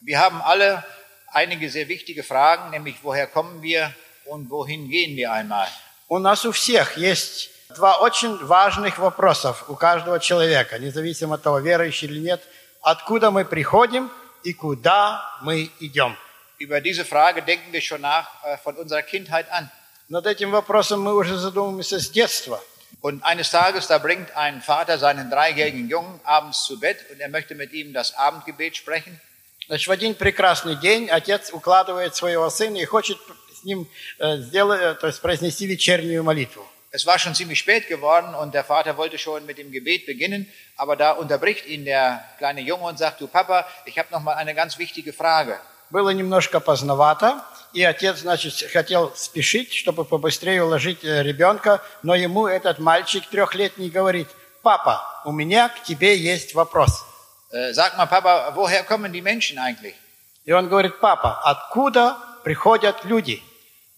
Wir haben alle einige sehr wichtige Fragen, nämlich woher kommen wir und wohin gehen wir einmal. У нас у всех есть два очень важных вопросов у каждого человека, независимо от того, верующий или нет, откуда мы приходим и куда мы идем. Über diese Frage denken wir schon nach äh, von unserer Kindheit an. Над этим вопросом мы уже задумываемся с детства. Und eines Tages, da bringt ein Vater seinen dreijährigen Jungen abends zu Bett und er möchte mit ihm das Abendgebet sprechen. Значит, в один прекрасный день отец укладывает своего сына и хочет с ним э, сделать, э, то есть произнести вечернюю молитву. Es war schon ziemlich spät geworden und der Vater wollte schon mit dem Gebet beginnen, aber da unterbricht ihn der kleine Junge und sagt, du Papa, ich habe noch mal eine ganz wichtige Frage. Было немножко поздновато, и отец, значит, хотел спешить, чтобы побыстрее уложить э, ребенка, но ему этот мальчик трехлетний говорит, папа, у меня к тебе есть вопрос. Äh, sag mal, Papa, woher kommen die Menschen eigentlich? И он говорит, папа, откуда приходят люди?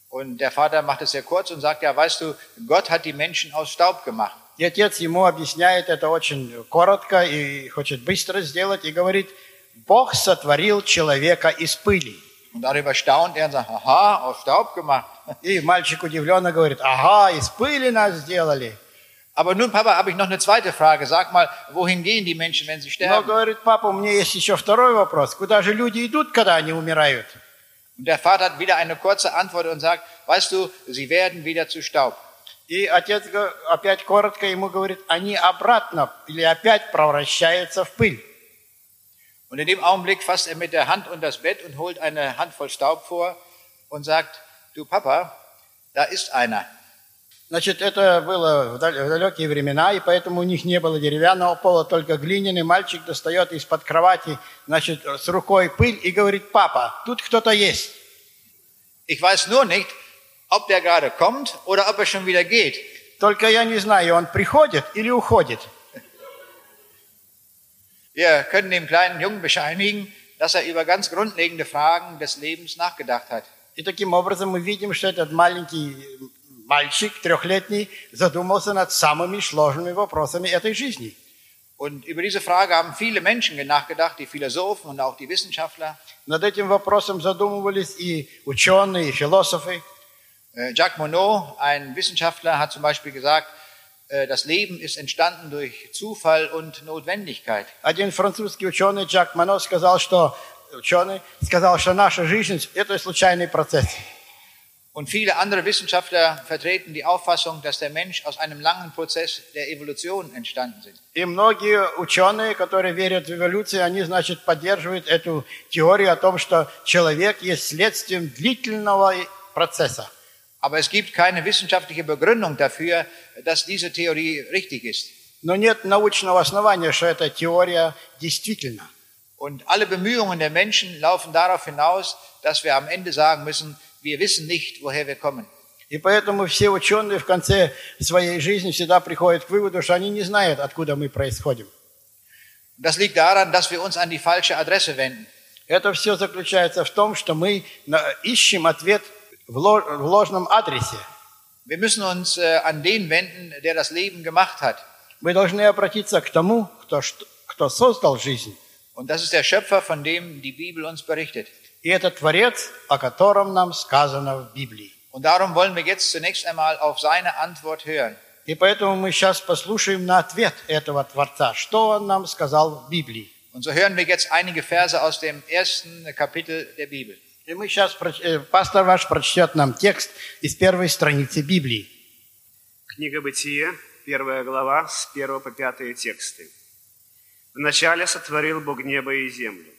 Und der Vater macht es sehr kurz und sagt, ja, weißt du, Gott hat die Menschen aus Staub gemacht. И отец ему объясняет это очень коротко и хочет быстро сделать, и говорит, Бог сотворил человека из пыли. Und darüber staunt er und sagt, aha, aus Staub gemacht. И мальчик удивленно говорит, ага, из пыли нас сделали. Aber nun, Papa, habe ich noch eine zweite Frage. Sag mal, wohin gehen die Menschen, wenn sie Но, sterben? говорит, папа, у меня есть еще второй вопрос. Куда же люди идут, когда они умирают? Und der Vater hat wieder eine kurze Antwort und sagt, weißt du, sie werden wieder zu Staub. И отец го- опять коротко ему говорит, они обратно или опять превращаются в пыль. Und in dem Augenblick fasst er mit der Hand unter das Bett und holt eine Handvoll Staub vor und sagt, du Papa, da ist einer. Значит, это было в дал- в далекие времена, и поэтому у них не было деревянного пола, только глиняный. Мальчик достает из-под кровати, значит, с рукой пыль и говорит, папа, тут кто-то есть. Ich weiß nur nicht, ob der gerade kommt oder ob er schon wieder geht. Только я не знаю, он приходит или уходит. Wir können dem kleinen Jungen bescheinigen, dass er über ganz grundlegende Fragen des Lebens nachgedacht hat. И таким образом мы видим, что этот маленький мальчик, трехлетний, задумался над самыми сложными вопросами этой жизни. Und über diese Frage haben viele Menschen nachgedacht, die Philosophen und auch die Wissenschaftler. Над этим вопросом задумывались и ученые, и философы. Äh, Jacques Monod, ein Wissenschaftler, hat zum Beispiel gesagt, äh, das Leben ist entstanden durch Zufall und Notwendigkeit. Один французский ученый, Жак Мано, сказал, что ученый сказал, что наша жизнь – это случайный процесс. Und viele andere Wissenschaftler vertreten die Auffassung, dass der Mensch aus einem langen Prozess der Evolution entstanden sind. И многие ученые, которые верят в эволюцию, они, значит, поддерживают эту теорию о том, что человек есть следствием длительного процесса. Aber es gibt keine wissenschaftliche Begründung dafür, dass diese Theorie richtig ist. Но нет научного основания, что эта теория действительна. Und alle Bemühungen der Menschen laufen darauf hinaus, dass wir am Ende sagen müssen, wir wissen nicht, woher wir kommen. И поэтому все ученые в конце своей жизни всегда приходят к выводу, что они не знают, откуда мы происходим. Das liegt daran, dass wir uns an die falsche Adresse wenden. Это все заключается в том, что мы ищем ответ в ло- в ложном адресе. Wir müssen uns äh, an den wenden, der das Leben gemacht hat. Мы должны обратиться к тому, кто, кто создал жизнь. Und das ist der Schöpfer, von dem die Bibel uns berichtet. И это Творец, о котором нам сказано в Библии. Und darum wollen wir jetzt zunächst einmal auf seine Antwort hören. И поэтому мы сейчас послушаем на ответ этого Творца, что он нам сказал в Библии. Und so hören wir jetzt einige Verse aus dem ersten Kapitel der Bibel. И мы сейчас, пастор ваш прочтет нам текст из первой страницы Библии. Книга Бытие, первая глава, с 1 по 5 тексты. Вначале сотворил Бог небо и землю.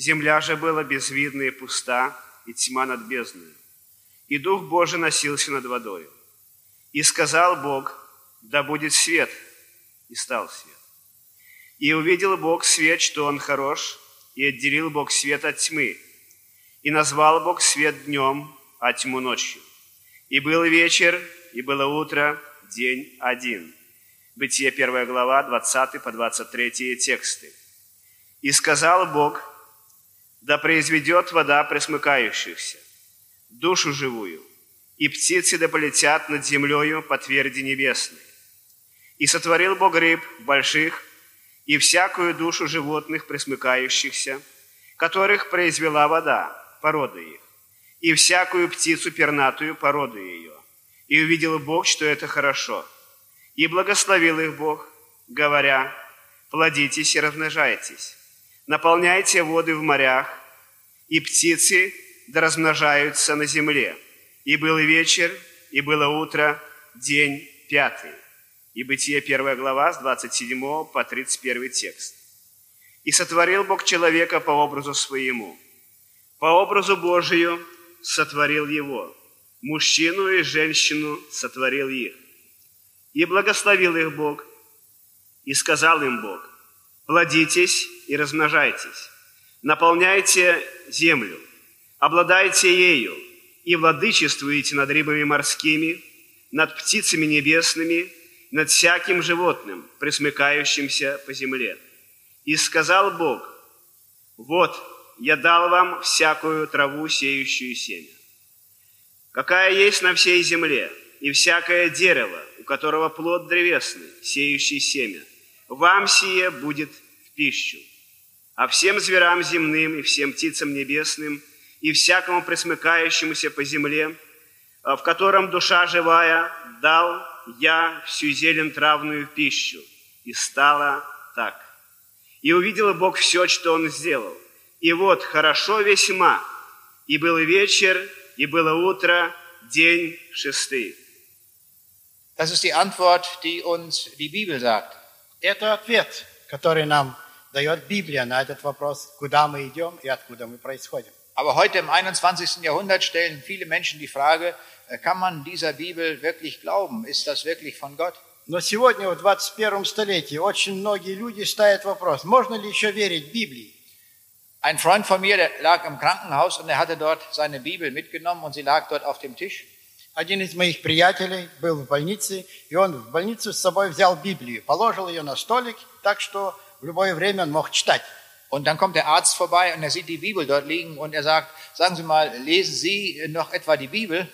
Земля же была безвидна и пуста, и тьма над бездною. И Дух Божий носился над водою. И сказал Бог, да будет свет, и стал свет. И увидел Бог свет, что он хорош, и отделил Бог свет от тьмы. И назвал Бог свет днем, а тьму ночью. И был вечер, и было утро, день один. Бытие 1 глава, 20 по 23 тексты. И сказал Бог, да произведет вода пресмыкающихся, душу живую, и птицы да полетят над землею по тверди небесной. И сотворил Бог рыб больших, и всякую душу животных пресмыкающихся, которых произвела вода, породы их, и всякую птицу пернатую, породы ее. И увидел Бог, что это хорошо. И благословил их Бог, говоря, плодитесь и размножайтесь, наполняйте воды в морях, и птицы да размножаются на земле. И был вечер, и было утро, день пятый. И Бытие 1 глава с 27 по 31 текст. «И сотворил Бог человека по образу своему. По образу Божию сотворил его. Мужчину и женщину сотворил их. И благословил их Бог. И сказал им Бог, плодитесь и размножайтесь, наполняйте землю, обладайте ею и владычествуйте над рыбами морскими, над птицами небесными, над всяким животным, присмыкающимся по земле. И сказал Бог, вот, я дал вам всякую траву, сеющую семя, какая есть на всей земле, и всякое дерево, у которого плод древесный, сеющий семя. Вам сие будет в пищу. А всем зверам земным и всем птицам небесным и всякому присмыкающемуся по земле, в котором душа живая, дал я всю зелень травную пищу. И стало так. И увидел Бог все, что Он сделал. И вот хорошо весьма. И был вечер, и было утро, день шестый. Das ist die Antwort, die uns die Bibel sagt. Это ответ, который нам дает Библия на этот вопрос, куда мы идем и откуда мы происходим. Aber heute im 21. Jahrhundert stellen viele Menschen die Frage, äh, kann man dieser Bibel wirklich glauben? Ist das wirklich von Gott? Но сегодня, в 21 столетии, очень многие люди ставят вопрос, можно ли еще верить Библии? Ein Freund von mir, der lag im Krankenhaus und er hatte dort seine Bibel mitgenommen und sie lag dort auf dem Tisch. Один из моих приятелей был в больнице, и он в больницу с собой взял Библию, положил ее на столик, так что в любое время он мог читать. Und dann kommt der Arzt vorbei und er sieht die Bibel dort liegen und er sagt, sagen Sie mal, lesen Sie noch etwa die Bibel?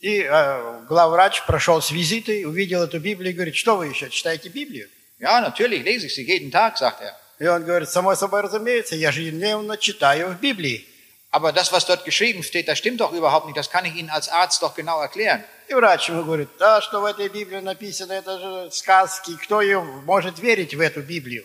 И э, главврач прошел с визитой, увидел эту Библию и говорит, что вы еще читаете Библию? Ja, natürlich lese ich sie jeden Tag, sagt er. И он говорит, само собой разумеется, я же ежедневно читаю в Библии. Aber das, was dort geschrieben steht, das stimmt doch überhaupt nicht. Das kann ich Ihnen als Arzt doch genau erklären. И врач ему говорит, да, что в этой Библии написано, это же сказки, кто ее может верить в эту Библию?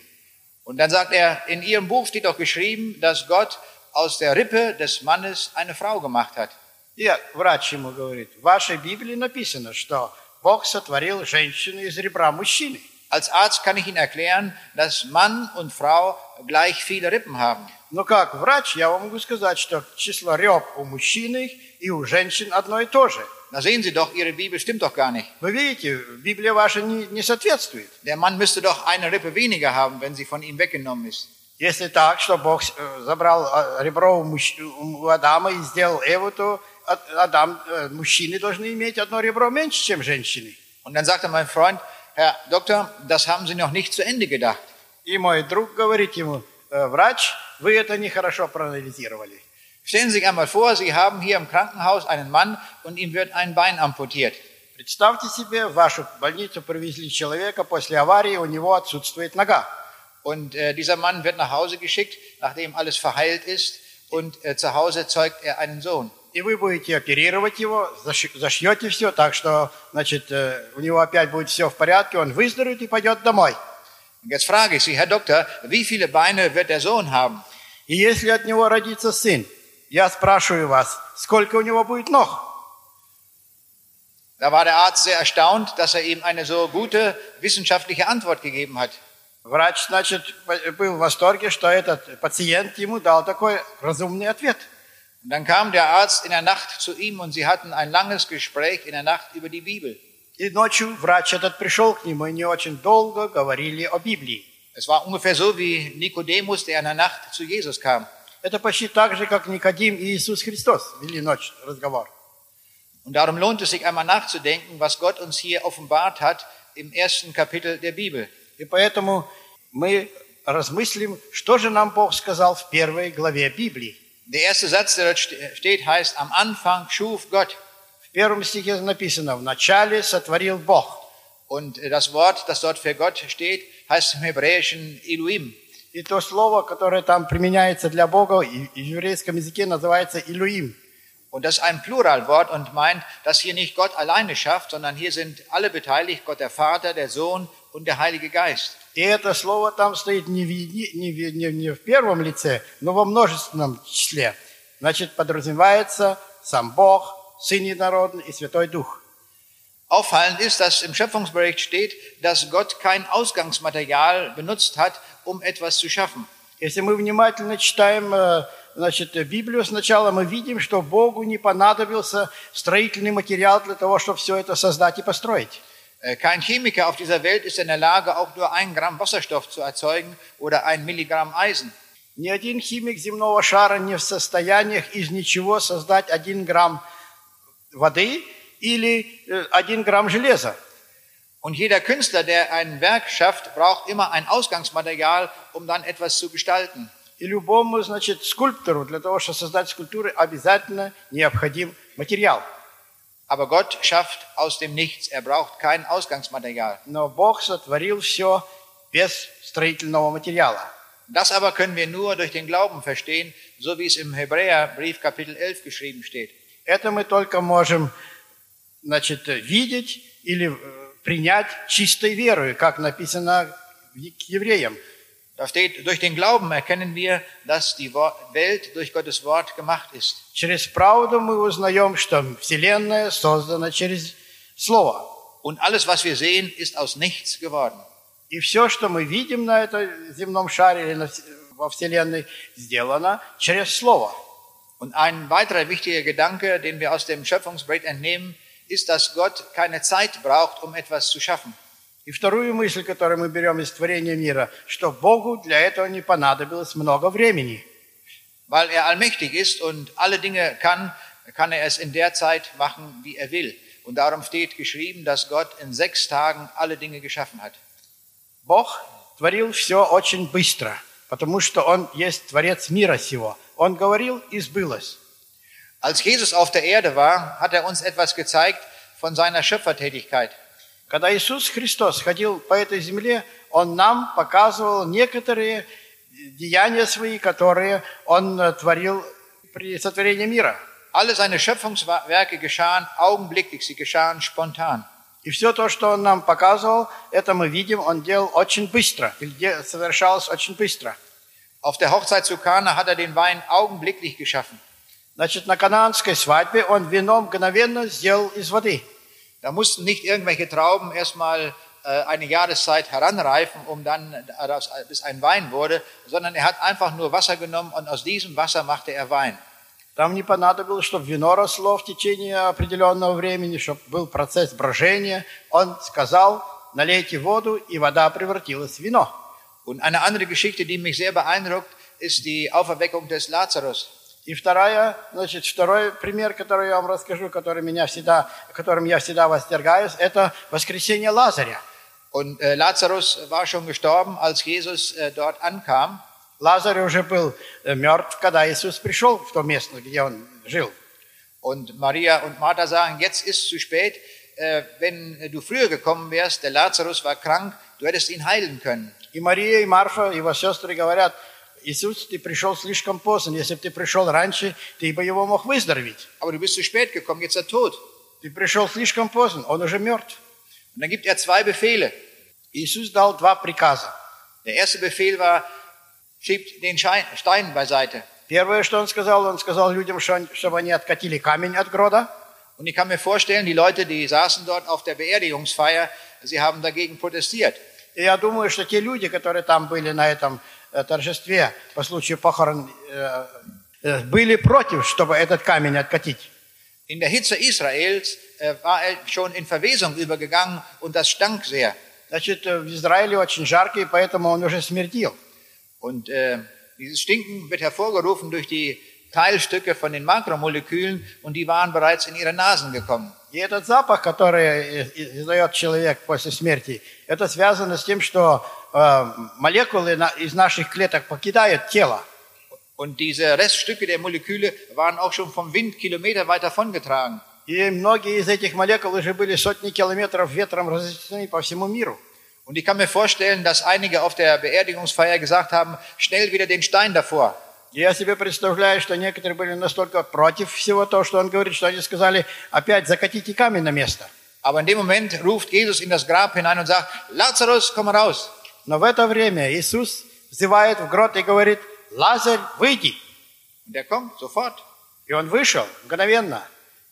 Und dann sagt er, in Ihrem Buch steht doch geschrieben, dass Gott aus der Rippe des Mannes eine Frau gemacht hat. И врач ему говорит, в вашей Библии написано, что Бог сотворил женщину из ребра мужчины. Als Arzt kann ich Ihnen erklären, dass Mann und Frau gleich viele Rippen haben. Но как врач я вам могу сказать, что число реб у мужчины и у женщин одно и то же. Da sehen Sie doch, Ihre Bibel stimmt doch gar nicht. Вы видите, Библия ваша не, не соответствует. Der Mann müsste doch eine Rippe weniger haben, wenn sie von ihm weggenommen ist. Если так, что Бог э, забрал э, ребро у, Адама и сделал Еву, то Ад- Адам, э, мужчины должны иметь одно ребро меньше, чем женщины. Und dann sagte mein Freund, Herr Doktor, das haben Sie noch nicht zu Ende gedacht. И мой друг говорит ему, «Э, врач, вы это нехорошо проанализировали. Stellen Sie sich einmal vor, Sie haben hier im Krankenhaus einen Mann und ihm wird ein Bein amputiert. Представьте себе, в вашу больницу привезли человека, после аварии у него отсутствует нога. Und äh, dieser Mann wird nach Hause geschickt, nachdem alles verheilt ist. Und äh, zu Hause zeugt er einen Sohn. И вы будете оперировать его, заши- зашьете все, так что, значит, э, у него опять будет все в порядке, он выздоровеет и пойдет домой. Und jetzt frage ich Sie, Herr Doktor, wie viele Beine wird der Sohn haben? И если от него родится сын, я спрашиваю вас, сколько у него будет ног? Da war der Arzt sehr erstaunt, dass er ihm eine so gute wissenschaftliche Antwort gegeben hat. Врач, значит, был в восторге, что этот пациент ему дал такой разумный ответ. Und dann kam der Arzt in der Nacht zu ihm und sie hatten ein langes Gespräch in der Nacht über die Bibel. И ночью врач этот пришел к нему, и они очень долго говорили о Библии. Es war ungefähr so wie Nikodemus, der in der Nacht zu Jesus kam. Это почти так же, как Никодим и Иисус Христос вели ночь разговор. Und darum lohnt es sich einmal nachzudenken, was Gott uns hier offenbart hat im ersten Kapitel der Bibel. И поэтому мы размыслим, что же нам Бог сказал в первой главе Библии. Der erste Satz, der dort ste- steht, heißt, am Anfang schuf Gott. В первом стихе написано, в начале сотворил Бог. Und äh, das Wort, das dort für Gott steht, heißt im Hebräischen Elohim. И то слово, которое там применяется для Бога, в еврейском языке называется «Илуим». Und das ist ein Pluralwort und meint, dass hier nicht Gott alleine schafft, sondern hier sind alle beteiligt, Gott der Vater, der Sohn und der Heilige Geist. И это слово там стоит не в, не, в- не, не в первом лице, но во множественном числе. Значит, подразумевается сам Бог, Сын Единородный и Святой Дух. Auffallend ist, dass im Schöpfungsbericht steht, dass Gott kein Ausgangsmaterial benutzt hat, um etwas zu schaffen. Если мы внимательно читаем э, значит, Библию сначала, мы видим, что Богу не понадобился строительный материал для того, чтобы все это создать и построить. Äh, Kein Chemiker auf dieser Welt ist in der Lage, auch nur ein Gramm Wasserstoff zu erzeugen oder ein Milligramm Eisen. Ни один химик земного шара не в состояниях из ничего создать один грамм воды или э, один грамм железа. Und jeder Künstler, der ein Werk schafft, braucht immer ein Ausgangsmaterial, um dann etwas zu gestalten. И любому, значит, скульптору, для того, чтобы создать скульптуры, обязательно необходим материал. Aber Gott schafft aus dem Nichts. Er braucht kein Ausgangsmaterial. Но Бог сотворил все без строительного материала. Das aber können wir nur durch den Glauben verstehen, so wie es im Hebräerbrief Kapitel 11 geschrieben steht. Это мы только можем, значит, видеть или э, принять чистой верой, как написано к евреям. Da steht, durch den Glauben erkennen wir, dass die Welt durch Gottes Wort gemacht ist. Через правду мы узнаем, что Вселенная создана через Слово. Und alles, was wir sehen, ist aus nichts geworden. И все, что мы видим на этом земном шаре или на во Вселенной, сделано через Слово. Und ein weiterer wichtiger Gedanke, den wir aus dem Schöpfungsbericht entnehmen, ist, dass Gott keine Zeit braucht, um etwas zu schaffen. И вторую мысль, которую мы берем из творения мира, что Богу для этого не понадобилось много времени. Weil er allmächtig ist und alle Dinge kann, kann er es in der Zeit machen, wie er will. Und darum steht geschrieben, dass Gott in sechs Tagen alle Dinge geschaffen hat. Бог творил все очень быстро, потому что Он есть Творец мира сего. Он говорил, и сбылось. Als Jesus auf der Erde war, hat er uns etwas gezeigt von seiner Schöpfertätigkeit. Когда Иисус Христос ходил по этой земле, Он нам показывал некоторые деяния свои, которые Он э, творил при сотворении мира. Alle seine Schöpfungswerke geschahen augenblicklich, sie geschahen spontan. И все то, что Он нам показывал, это мы видим, Он делал очень быстро, или де- совершалось очень быстро. Auf der Hochzeit zu Kana hat er den Wein augenblicklich geschaffen. Значит, на канаанской свадьбе Он вино мгновенно сделал из воды. Da mussten nicht irgendwelche Trauben erstmal äh, eine Jahreszeit heranreifen, um dann daraus, bis ein Wein wurde, sondern er hat einfach nur Wasser genommen und aus diesem Wasser machte er Wein. Там не понадобилось, чтобы вино росло в течение определенного времени, чтобы был процесс брожения. Он сказал, налейте воду, и вода превратилась в вино. Und eine andere Geschichte, die mich sehr beeindruckt, ist die Auferweckung des Lazarus. И вторая, значит, второй пример, который я вам расскажу, который меня всегда, которым я всегда восторгаюсь, это воскресение Лазаря. Und äh, Lazarus war schon gestorben, als Jesus äh, dort ankam. Лазарь уже был э, мертв, когда Иисус пришел в то место, где он жил. Und Maria und Martha sagen, jetzt ist zu spät. Äh, wenn du früher gekommen wärst, der Lazarus war krank, du hättest ihn heilen können. И Мария, и Марфа, его сестры говорят, Иисус, ты пришел слишком поздно. Если бы ты пришел раньше, ты бы его мог выздороветь. Aber du bist zu spät gekommen, jetzt ist er tot. Ты пришел слишком поздно, он уже мертв. Und dann gibt er zwei Befehle. Иисус дал два приказа. Der erste Befehl war, schiebt den Stein beiseite. Первое, что он сказал, он сказал людям, что- чтобы они откатили камень от грода. Und ich kann mir vorstellen, die Leute, die saßen dort auf der Beerdigungsfeier, sie haben dagegen protestiert. И я думаю, что те люди, которые там были на этом торжестве по случаю похорон, э, э, были против, чтобы этот камень откатить. In der Hitze Israels äh, war er schon in Verwesung übergegangen und das stank sehr. Значит, э, в Израиле очень жарко, и поэтому он уже смердил. Und äh, dieses Stinken wird hervorgerufen durch die Teilstücke von den Makromolekülen und die waren bereits in ihre Nasen gekommen. И этот запах, который э, издает человек после смерти, это связано с тем, что э, молекулы на- из наших клеток покидают тело. Und diese Reststücke der Moleküle waren auch schon vom Wind Kilometer weit davongetragen. И многие из этих молекул уже были сотни километров ветром разнесены по всему миру. Und ich kann mir vorstellen, dass einige auf der Beerdigungsfeier gesagt haben, schnell wieder den Stein davor. Я себе представляю, что некоторые были настолько против всего того, что он говорит, что они сказали, опять закатите камень на место. Aber in dem Moment ruft Jesus in das Grab hinein und sagt, Lazarus, komm raus. Но в это время Иисус взывает в грот и говорит, Лазарь, выйди. Kommt sofort. И он вышел мгновенно.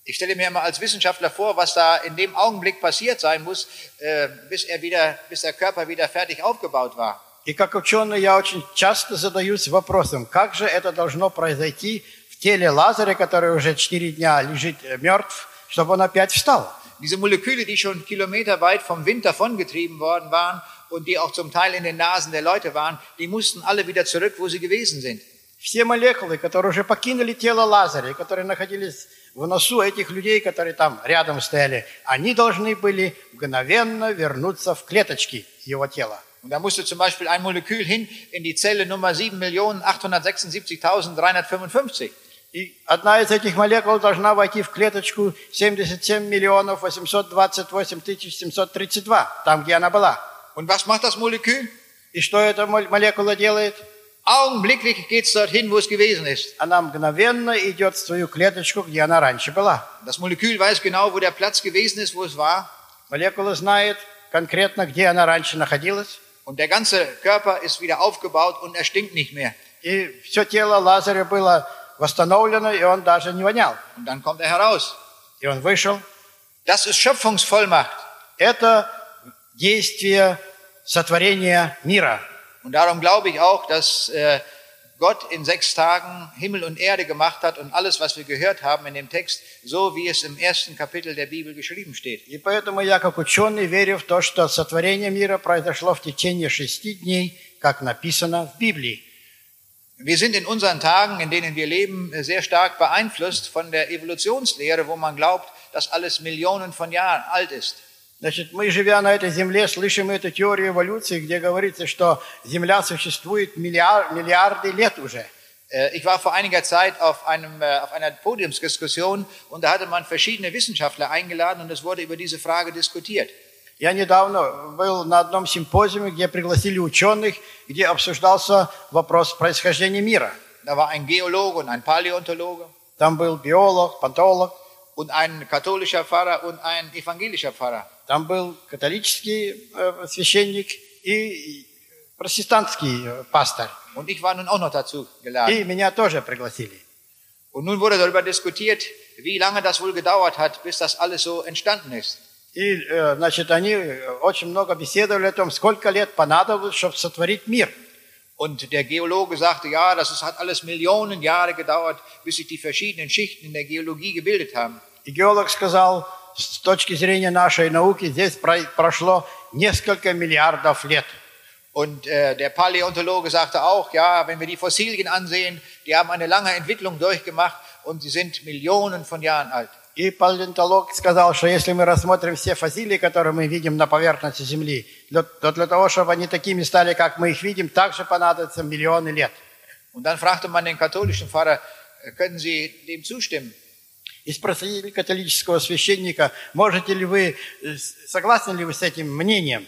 Ich stelle mir immer als Wissenschaftler vor, was da in dem Augenblick passiert sein muss, äh, bis er wieder, bis der Körper wieder fertig aufgebaut war. И как ученый я очень часто задаюсь вопросом, как же это должно произойти в теле Лазаря, который уже четыре дня лежит э, мертв, чтобы он опять встал. Diese Moleküle, die schon kilometerweit vom Wind davongetrieben worden waren und die auch zum Teil in den Nasen der Leute waren, die mussten alle wieder zurück, wo sie gewesen sind. Все молекулы, которые уже покинули тело Лазаря, которые находились в носу этих людей, которые там рядом стояли, они должны были мгновенно вернуться в клеточки его тела. Und da musste zum Beispiel ein Molekül hin in die Zelle Nummer 7.876.355. И одна из этих молекул должна войти в клеточку 77 миллионов 828 тысяч 732, там, где она была. Und was macht das Molekül? И что эта мол- молекула делает? Augenblicklich geht es dorthin, wo es gewesen ist. Она мгновенно идет в свою клеточку, где она раньше была. Das Molekül weiß genau, wo der Platz gewesen ist, wo es war. Молекула знает конкретно, где она раньше находилась. Und der ganze Körper ist wieder aufgebaut und er stinkt nicht mehr. И все тело Лазаря было восстановлено, и он даже не вонял. Und dann kommt er heraus. И он вышел. Das ist Schöpfungsvollmacht. Это действие сотворения мира. Und darum glaube ich auch, dass äh, Gott in sechs Tagen Himmel und Erde gemacht hat und alles, was wir gehört haben in dem Text, so wie es im ersten Kapitel der Bibel geschrieben steht. И поэтому я, как ученый, верю в то, что сотворение мира произошло в течение шести дней, как написано в Библии. Wir sind in unseren Tagen, in denen wir leben, sehr stark beeinflusst von der Evolutionslehre, wo man glaubt, dass alles Millionen von Jahren alt ist. Значит, мы, живя на этой земле, слышим эту теорию эволюции, где говорится, что Земля существует миллиар- миллиарды лет уже. Äh, Ich war vor einiger Zeit auf, einem, äh, auf einer Podiumsdiskussion und da hatte man verschiedene Wissenschaftler eingeladen und es wurde über diese Frage diskutiert. Я недавно был на одном симпозиуме, где пригласили ученых, где обсуждался вопрос происхождения мира. Da war ein Geologe und ein Paläontologe Там был биолог, пантолог, und ein katholischer Pfarrer und ein evangelischer Pfarrer. Там был католический э, священник и протестантский э, пастор. Und ich war nun auch noch dazu geladen. И меня тоже пригласили. Und nun wurde darüber diskutiert, wie lange das wohl gedauert hat, bis das alles so entstanden ist. И, э, значит, они очень много беседовали о том, сколько лет понадобилось, чтобы сотворить мир. Und der Geologe sagte, ja, das ist, hat alles Millionen Jahre gedauert, bis sich die verschiedenen Schichten in der Geologie gebildet haben. И геолог сказал, с точки зрения нашей науки, здесь про- прошло несколько миллиардов лет. Und äh, der Paläontologe sagte auch, ja, wenn wir die Fossilien ansehen, die haben eine lange Entwicklung durchgemacht und sie sind Millionen von Jahren alt. И палеонтолог сказал, что если мы рассмотрим все фасилии, которые мы видим на поверхности Земли, для- то для того, чтобы они такими стали, как мы их видим, также понадобится миллионы лет. Und dann fragte man den katholischen Pfarrer, äh, können Sie dem zustimmen? И спросили католического священника, можете ли вы, э, согласны ли вы с этим мнением?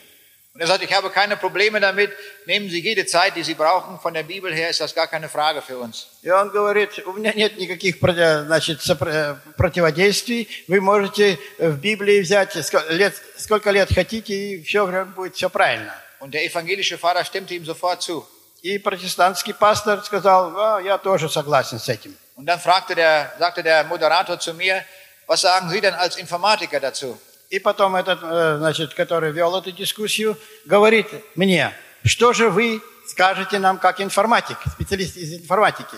Und er sagte, ich habe keine Probleme damit, nehmen Sie jede Zeit, die Sie brauchen, von der Bibel her ist das gar keine Frage für uns. И он говорит, у меня нет никаких значит, э, противодействий, вы можете э, в Библии взять ско- лет, сколько лет хотите, и все будет все правильно. Und der evangelische Pfarrer stimmte ihm sofort zu. И протестантский пастор сказал, «А, я тоже согласен с этим. Und dann fragte der, sagte der Moderator zu mir, was sagen Sie denn als Informatiker dazu? И потом этот, э, значит, который вел эту дискуссию, говорит мне, что же вы скажете нам как информатик, специалист из информатики?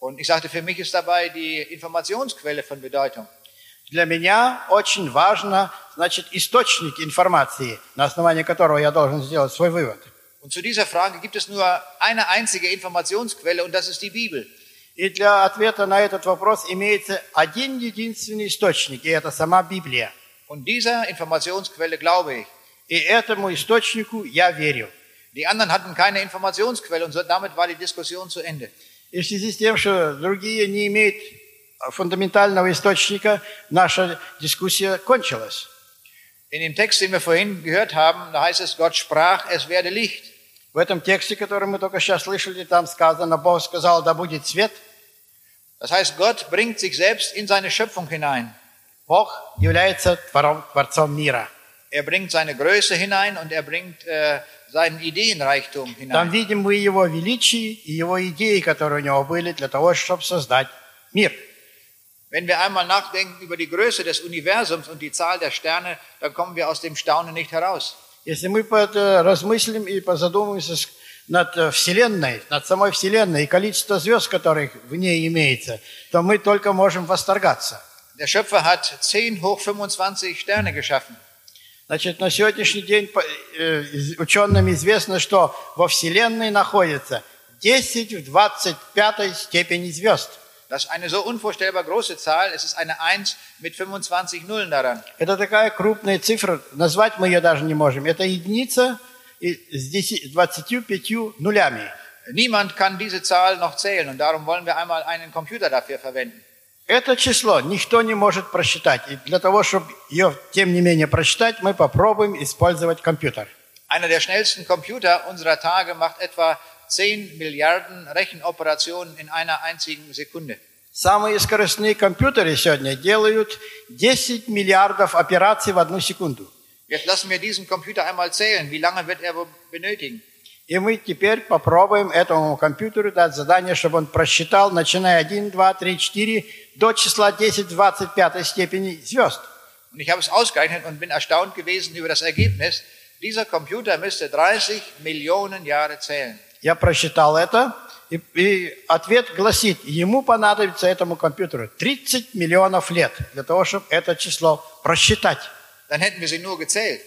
Und ich sagte, für mich ist dabei die Informationsquelle von Bedeutung. Для меня очень важно, значит, источник информации, на основании которого я должен сделать свой вывод. Und zu dieser Frage gibt es nur eine einzige Informationsquelle und das ist die Bibel. И для ответа на этот вопрос имеется один единственный источник, и это сама Библия. Und dieser Informationsquelle glaube ich. И этому источнику я верю. Die anderen hatten keine Informationsquelle und so, damit war die Diskussion zu Ende. И в связи с тем, что другие не имеют фундаментального источника, наша дискуссия кончилась. In dem Text, den wir vorhin gehört haben, da heißt es, Gott sprach, es werde Licht. В этом тексте, который мы только сейчас слышали, там сказано, Бог сказал, да будет свет. Das heißt, Gott bringt sich selbst in seine Schöpfung hinein. Бог является твором, Творцом мира. Er bringt seine Größe hinein und er bringt äh, seinen Ideenreichtum Там hinein. видим мы Его величие и Его идеи, которые у Него были для того, чтобы создать мир. Wenn wir einmal nachdenken über die Größe des Universums und die Zahl der Sterne, dann kommen wir aus dem Staunen nicht heraus. Если мы размыслим и позадумаемся над э, Вселенной, над самой Вселенной и количество звезд, которых в ней имеется, то мы только можем восторгаться. Der Schöpfer hat 10 hoch 25 Sterne geschaffen. Значит, на сегодняшний день э, ученым известно, что во Вселенной находится 10 в 25 степени звезд. Das ist eine so unvorstellbar große Zahl. Es ist eine 1 mit 25 Nullen daran. Это такая крупная цифра, назвать мы ее даже не можем. Это единица с 10 25 нулями. Niemand kann diese Zahl noch zählen und darum wollen wir einmal einen Computer dafür verwenden. Это число никто не может просчитать. И для того, чтобы ее, тем не менее, просчитать, мы попробуем использовать компьютер. Einer der schnellsten Computer unserer Tage macht etwa 10 Milliarden Rechenoperationen in einer einzigen Sekunde. Самые скоростные компьютеры сегодня делают 10 миллиардов операций в одну секунду. Jetzt lassen wir diesen Computer einmal zählen. Wie lange wird er wohl benötigen? И мы теперь попробуем этому компьютеру дать задание, чтобы он просчитал, начиная 1, 2, 3, 4 до числа 10 в 25 степени звезд. Und ich habe es ausgerechnet und bin erstaunt gewesen über das Ergebnis. Dieser Computer müsste 30 Millionen Jahre zählen. Я просчитал это, и, и ответ гласит, ему понадобится этому компьютеру 30 миллионов лет для того, чтобы это число просчитать. Dann hätten wir sie nur gezählt.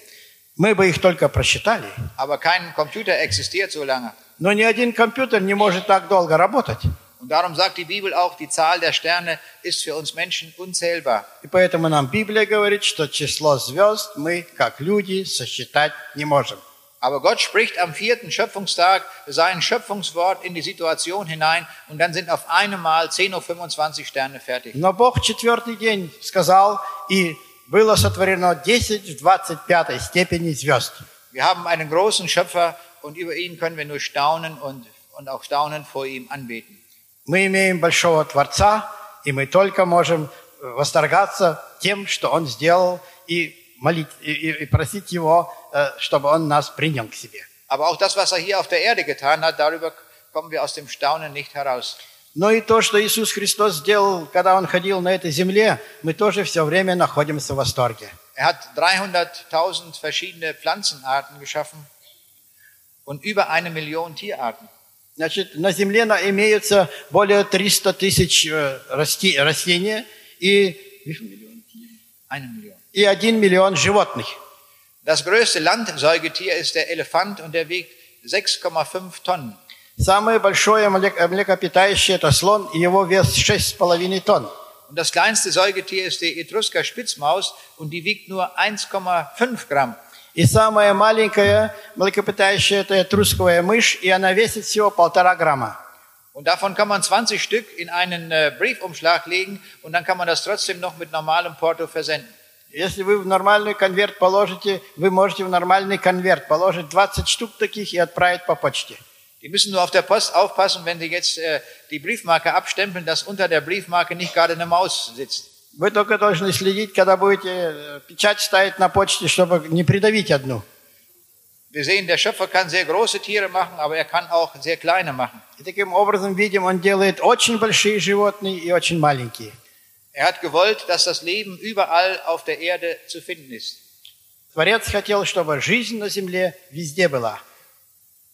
Мы бы их только просчитали. Aber kein Computer existiert so lange. Но ни один компьютер не может так долго работать. Und darum sagt die Bibel auch, die Zahl der Sterne ist für uns Menschen unzählbar. И поэтому нам Библия говорит, что число звезд мы, как люди, сосчитать не можем. Aber Gott spricht am vierten Schöpfungstag sein Schöpfungswort in die Situation hinein und dann sind auf einmal 10.25 Uhr Sterne fertig. Но Бог в четвертый день сказал, и было сотворено 10 в 25 степени звезд. Wir haben einen großen Schöpfer und über ihn können wir nur staunen und, und auch staunen vor ihm anbeten. Мы имеем большого Творца, и мы только можем э, восторгаться тем, что Он сделал, и молить, и, и- просить Его, э, чтобы Он нас принял к себе. Aber auch das, was er hier auf der Erde getan hat, darüber kommen wir aus dem Staunen nicht heraus. Но и то, что Иисус Христос сделал, когда Он ходил на этой земле, мы тоже все время находимся в восторге. Er hat 300.000 verschiedene Pflanzenarten geschaffen und über eine Million Tierarten. Значит, на земле имеются более 300 тысяч э, растений и, Eine Million. и 1 миллион животных. Das größte Landsäugetier ist der Elefant und der wiegt 6,5 Tonnen. Самое большое млек- млекопитающее – это слон, и его вес 6,5 тонн. Und das kleinste Säugetier ist die Etrusker Spitzmaus und die wiegt nur 1,5 Gramm. И самое маленькое млекопитающее – это трусковая мышь, и она весит всего полтора грамма. Und davon kann man 20 Stück in einen äh, Briefumschlag legen und dann kann man das trotzdem noch mit normalem Porto versenden. Если вы в нормальный конверт положите, вы можете в нормальный конверт положить 20 штук таких и отправить по почте. Die müssen nur auf der Post aufpassen, wenn sie jetzt äh, die Briefmarke abstempeln, dass unter der Briefmarke nicht gerade eine Maus sitzt. Вы только должны следить, когда будете э, печать ставить на почте, чтобы не придавить одну. Wir sehen, der Schöpfer kann sehr große Tiere machen, aber er kann auch sehr kleine machen. И таким образом видим, он делает очень большие животные и очень маленькие. Er hat gewollt, dass das Leben überall auf der Erde zu finden ist. Творец хотел, чтобы жизнь на земле везде была.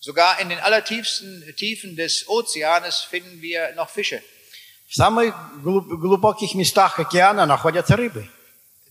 Sogar in den allertiefsten Tiefen des Ozeanes finden wir noch Fische. В самых глуб- глубоких местах океана находятся рыбы.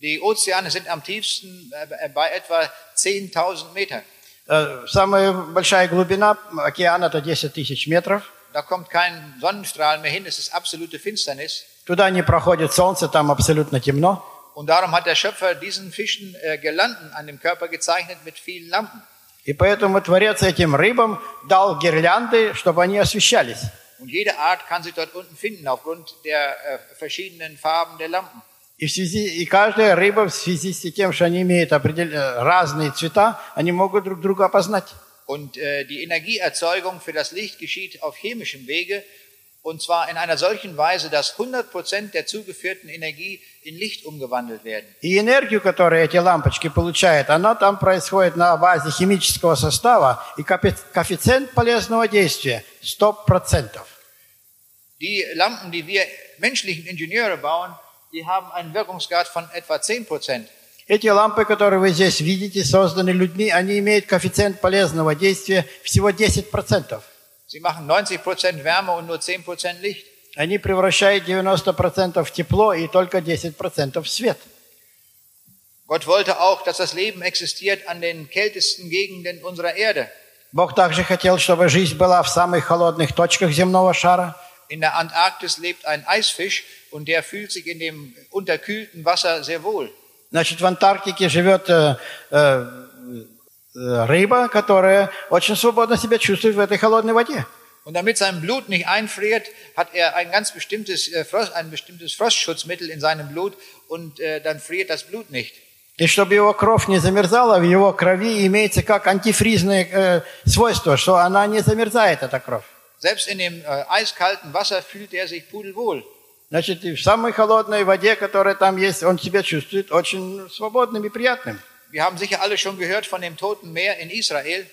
Die Ozeane sind am tiefsten äh, bei etwa 10.000 Meter. Э, Самая большая глубина океана – это 10 тысяч метров. Da kommt kein Sonnenstrahl mehr hin, es ist absolute Finsternis. Туда не проходит солнце, там абсолютно темно. Und darum hat der Schöpfer diesen Fischen äh, Girlanden an dem Körper gezeichnet mit vielen Lampen. И поэтому Творец этим рыбам дал гирлянды, чтобы они освещались. Und jede Art kann sich dort unten finden, aufgrund der äh, verschiedenen Farben der Lampen. И в связи, и каждая рыба в связи с тем, что они имеют определ... разные цвета, они могут друг друга опознать. Und äh, die Energieerzeugung für das Licht geschieht auf chemischem Wege und zwar in einer solchen Weise, dass 100% der zugeführten Energie in Licht umgewandelt werden. И энергию, которую эти лампочки получают, она там происходит на базе химического состава и коэффи- коэффициент полезного действия 100%. Die Lampen, die wir menschlichen Ingenieure bauen, die haben einen Wirkungsgrad von etwa 10%. Эти лампы, которые вы здесь видите, созданы людьми, они имеют коэффициент полезного действия всего 10%. Sie machen 90% Wärme und nur 10% Licht. Они превращают 90% в тепло и только 10% в свет. Gott wollte auch, dass das Leben existiert an den kältesten Gegenden unserer Erde. Бог также хотел, чтобы жизнь была в самых холодных точках земного шара. In der Antarktis lebt ein Eisfisch und der fühlt sich in dem unterkühlten Wasser sehr wohl. Значит, в Антарктике живет э, э, э, рыба, которая очень свободно себя чувствует в этой холодной воде. Und damit sein Blut nicht einfriert, hat er ein ganz bestimmtes, äh, Frost, ein bestimmtes Frostschutzmittel in seinem Blut und äh, dann friert das Blut nicht. И чтобы его кровь не замерзала, в его крови имеется как антифризное э, свойство, что она не замерзает, эта кровь. Selbst in dem äh, eiskalten Wasser fühlt er sich pudelwohl. Значит, и в самой холодной воде, которая там есть, он себя чувствует очень свободным и приятным. Wir haben sicher alle schon gehört von dem Toten Meer in Israel.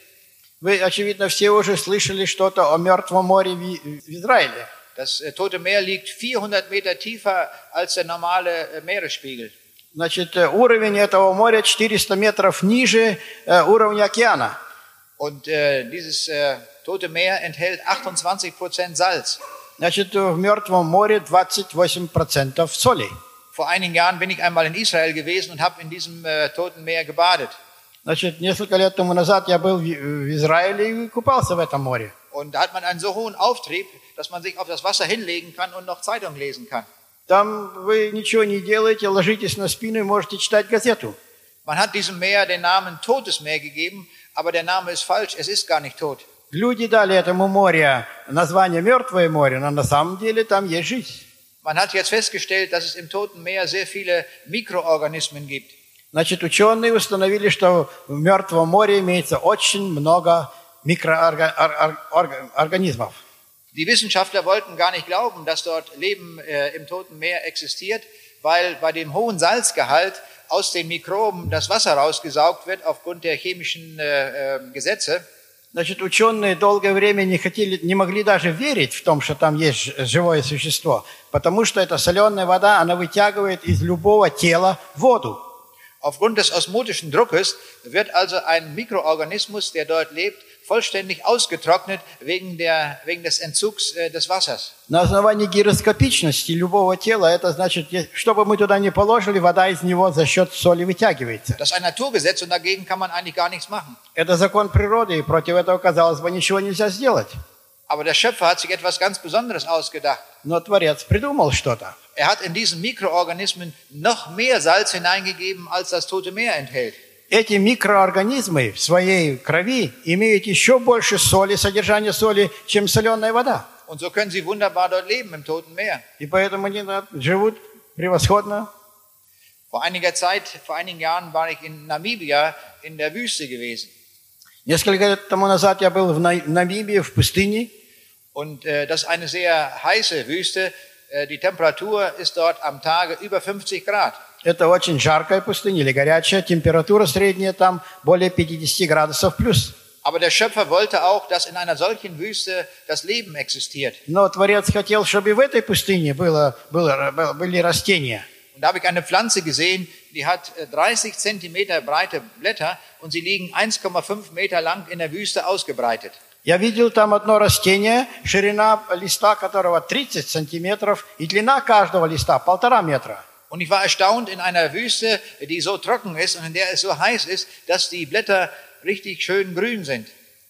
Вы, очевидно, все уже слышали что-то о Мертвом море в, в Израиле. Das äh, Tote Meer liegt 400 Meter tiefer als der normale äh, Meeresspiegel. Значит, э, уровень этого моря 400 метров ниже э, уровня океана. Und äh, dieses äh, Tote Meer enthält 28 Prozent Salz. Значит, в Мертвом море 28% солей. Vor einigen Jahren bin ich einmal in Israel gewesen und habe in diesem äh, Toten Meer gebadet. Значит, несколько лет тому назад я был в в Израиле и купался в этом море. Und da hat man einen so hohen Auftrieb, dass man sich auf das Wasser hinlegen kann und noch Zeitung lesen kann. Там вы ничего не делаете, ложитесь на спину и можете читать газету. Man hat diesem Meer den Namen Totes Meer gegeben, aber der Name ist falsch, es ist gar nicht tot. Люди дали этому морю название Мертвое море, но на самом деле там есть жизнь. Man hat jetzt festgestellt, dass es im Toten Meer sehr viele Mikroorganismen gibt. Значит, ученые установили, что в Мертвом море имеется очень много микроорганизмов. Die Wissenschaftler wollten gar nicht glauben, dass dort Leben äh, im Toten Meer existiert, weil bei dem hohen Salzgehalt aus den Mikroben das Wasser rausgesaugt wird aufgrund der chemischen äh, äh, Gesetze. Значит, ученые долгое время не хотели, не могли даже верить в том, что там есть живое существо, потому что эта соленая вода, она вытягивает из любого тела воду. Aufgrund des osmotischen Druckes wird also ein Mikroorganismus, der dort lebt, vollständig ausgetrocknet wegen, der, wegen des Entzugs äh, des Wassers. На основании гироскопичности любого тела, это значит, е- что бы мы туда ни положили, вода из него за счет соли вытягивается. Das ist ein Naturgesetz und dagegen kann man eigentlich gar nichts machen. Это закон природы, и против этого, казалось бы, ничего нельзя сделать. Aber der Schöpfer hat sich etwas ganz Besonderes ausgedacht. Но Творец придумал что-то. Er hat in diesen Mikroorganismen noch mehr Salz hineingegeben, als das Tote Meer enthält. Эти микроорганизмы в своей крови имеют еще больше соли, содержания соли, чем соленая вода. Und so können sie wunderbar dort leben im Toten Meer. И поэтому они живут превосходно. Vor einiger Zeit, vor einigen Jahren war ich in Namibia in der Wüste gewesen. Несколько лет тому назад я был в На- Намибии, в пустыне. Und äh, das ist eine sehr heiße Wüste. Äh, die Temperatur ist dort am Tage über 50 Grad. Это очень жаркая пустыня или горячая. Температура средняя там более 50 градусов плюс. Aber der Schöpfer wollte auch, dass in einer solchen Wüste das Leben existiert. Но Творец хотел, чтобы и в этой пустыне было, было, были растения. Und da habe ich eine Pflanze gesehen, die hat äh, 30 Zentimeter breite Blätter und sie liegen 1,5 Meter lang in der Wüste ausgebreitet. Я видел там одно растение, ширина листа которого 30 сантиметров, и длина каждого листа полтора метра. Und ich war erstaunt in einer Wüste, die so trocken ist und in der es so heiß ist, dass die Blätter richtig schön grün sind.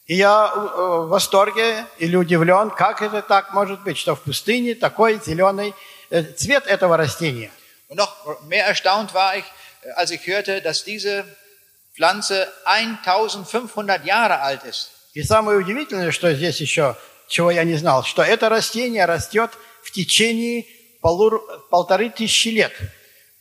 И я э, в восторге или удивлен, как это так может быть, что в пустыне такой зеленый э, цвет этого растения. Und noch mehr erstaunt war ich, äh, als ich hörte, dass diese Pflanze 1500 Jahre alt ist. И самое удивительное, что здесь еще, чего я не знал, что это растение растет в течение полур- полторы тысячи лет.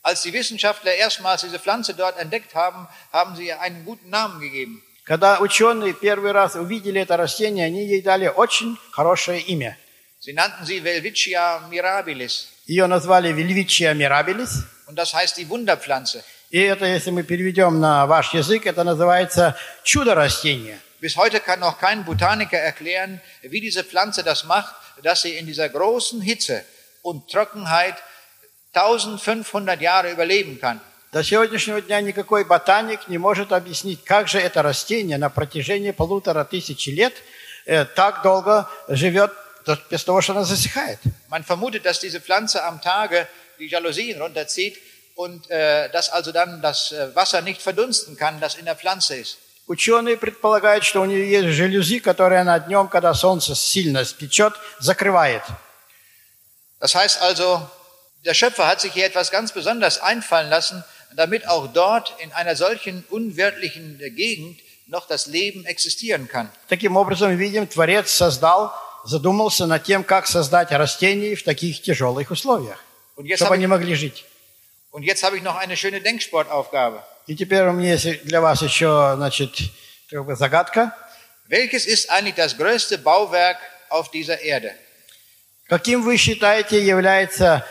Als die Wissenschaftler erstmals diese Pflanze dort entdeckt haben, haben sie ihr einen guten Namen gegeben. Когда ученые первый раз увидели это растение, они ей дали очень хорошее имя. Sie nannten sie Welwitschia mirabilis. Ее назвали Вильвичия мирабилис. Und das heißt die Wunderpflanze. И это, если мы переведем на ваш язык, это называется чудо-растение. Bis heute kann noch kein Botaniker erklären, wie diese Pflanze das macht, dass sie in dieser großen Hitze und Trockenheit 1500 Jahre überleben kann. До сегодняшнего дня никакой ботаник не может объяснить, как же это растение на протяжении полутора тысячи лет э, так долго живет без того, что оно засыхает. Man vermutet, dass diese Pflanze am Tage die Jalousien runterzieht und äh, dass also dann das äh, Wasser nicht verdunsten kann, das in der Pflanze ist. Ученые предполагают, что у нее есть жалюзи, которые она днем, когда солнце сильно спечет, закрывает. Das heißt also, der Schöpfer hat sich hier etwas ganz Besonderes einfallen lassen, damit auch dort in einer solchen unwirtlichen Gegend noch das Leben existieren kann. Таким образом, видим, Творец создал, задумался над тем, как создать растения в таких тяжелых условиях, Und jetzt чтобы habe они ich, могли жить. und jetzt habe ich noch eine schöne Denksportaufgabe. И теперь у меня есть для вас еще, значит, как бы загадка. Welches ist eigentlich das größte Bauwerk auf dieser Erde? Каким вы считаете является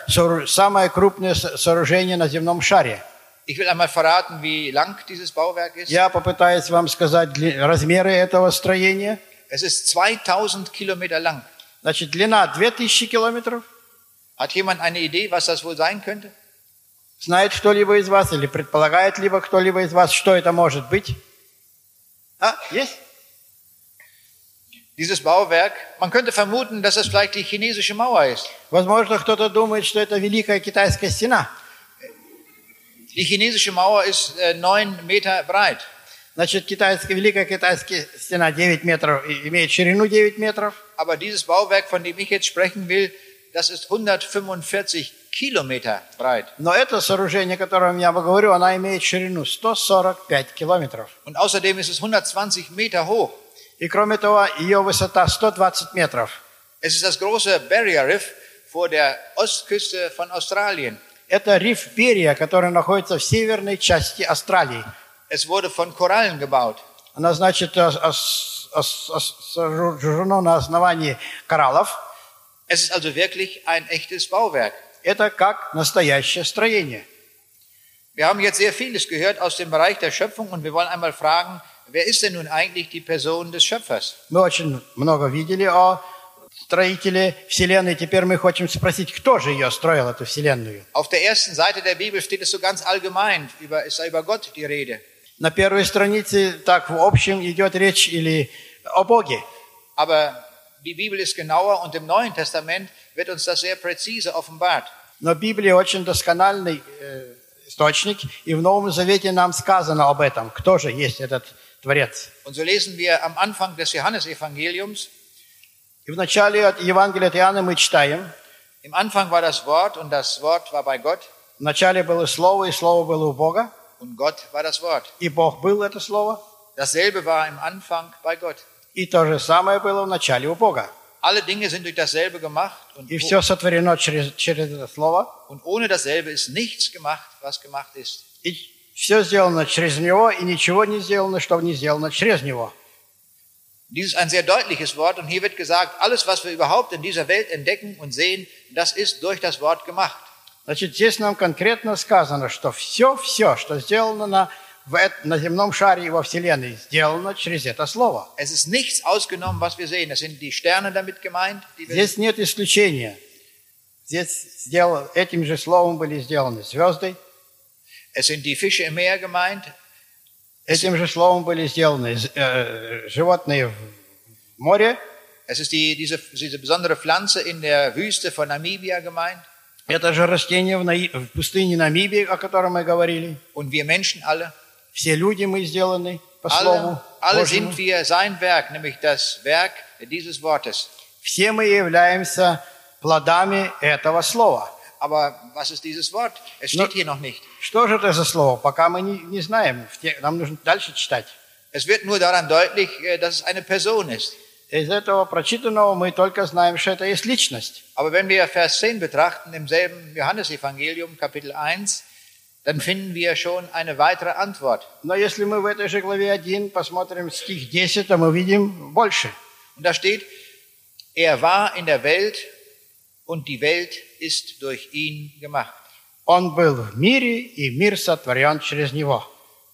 самое крупное со- сооружение на земном шаре? Ich will einmal verraten, wie lang dieses Bauwerk ist. Я попытаюсь вам сказать размеры этого строения. Es ist 2000 Kilometer lang. Значит, длина 2000 километров. Hat jemand eine Idee, was das wohl sein könnte? Знает кто-либо из вас или предполагает либо кто-либо из вас, что это может быть? А, есть? Dieses Bauwerk, man könnte vermuten, dass es vielleicht die chinesische Mauer ist. Возможно, кто-то думает, что это Великая Китайская стена. Die chinesische Mauer ist äh, neun Meter breit. Значит, китайская, Великая Китайская стена 9 метров, и- имеет ширину 9 метров. Aber dieses Bauwerk, von dem ich jetzt sprechen will, das ist 145 Kilometer breit. Но это сооружение, о котором я говорю, она имеет ширину 145 километров. Und außerdem ist es 120 Meter hoch. И кроме того, ее высота 120 метров. Es ist das große Barrier Reef vor der Ostküste von Australien. Это риф Берия, который находится в северной части Австралии. Es wurde von Korallen gebaut. Она, значит, ос- ос- ос- ос- сооружено на основании кораллов. Es ist also wirklich ein echtes Bauwerk. Это как настоящее строение. Wir haben jetzt sehr vieles gehört aus dem Bereich der Schöpfung und wir wollen einmal fragen, wer ist denn nun eigentlich die Person des Schöpfers? Мы очень много видели о строителе Вселенной. Теперь мы хотим спросить, кто же ее строил, эту Вселенную. Auf der ersten Seite der Bibel steht es so ganz allgemein, über, ist über Gott die Rede. На первой странице так в общем идет речь или о Боге. Aber die Bibel ist genauer und im Neuen Testament wird uns das sehr präzise offenbart. Но Библия очень доскональный э, источник, и в Новом Завете нам сказано об этом, кто же есть этот Творец. Und so lesen wir am Anfang des Johannesevangeliums, И в начале от Евангелия от Иоанна мы читаем, im Anfang war das Wort und das Wort war bei Gott в начале было Слово, и Слово было у Бога, und Gott war das Wort. и Бог был это Слово, Dasselbe war im Anfang bei Gott. и то же самое было в начале у Бога. Alle Dinge sind durch dasselbe gemacht und, И все сотворено через, через это Слово, und ohne dasselbe ist nichts gemacht, was gemacht ist. и все сделано через Него, и ничего не сделано, что не сделано через Него. Dies ist ein sehr deutliches Wort und hier wird gesagt, alles, was wir überhaupt in dieser Welt entdecken und sehen, das ist durch das Wort gemacht. Значит, здесь нам конкретно сказано, что все-все, что сделано на, в на земном шаре и во Вселенной, сделано через это Слово. Es ist nichts ausgenommen, was wir sehen. Es sind die Sterne damit gemeint, die wir Здесь нет исключения. Здесь сделал, этим же словом были сделаны звезды, Es sind die Fische im Meer gemeint. этим же словом были сделаны э, животные в в море, Es ist die, diese, diese besondere Pflanze in der Wüste von Namibia gemeint. это же растение в, Наи- в пустыне Намибии, о котором мы говорили. Und wir Menschen alle. Все люди мы сделаны по Слову Alle, alle Божьему. sind wir sein Werk, nämlich das Werk dieses Wortes. Все мы являемся плодами этого Слова. Aber was ist dieses Wort? Es steht hier noch nicht. Что же это за слово? Пока мы не, не знаем. В те- Нам нужно дальше читать. Es wird nur daran deutlich, äh, dass es eine Person ist. Из этого прочитанного мы только знаем, что это есть личность. Aber wenn wir Vers 10 betrachten, im selben Johannesevangelium, Kapitel 1, dann finden wir schon eine weitere Antwort. Но если мы в этой же главе 1 посмотрим стих 10, то мы видим больше. Und da steht, er war in der Welt und die Welt ist durch ihn gemacht. Он был в мире, и мир сотворен через него.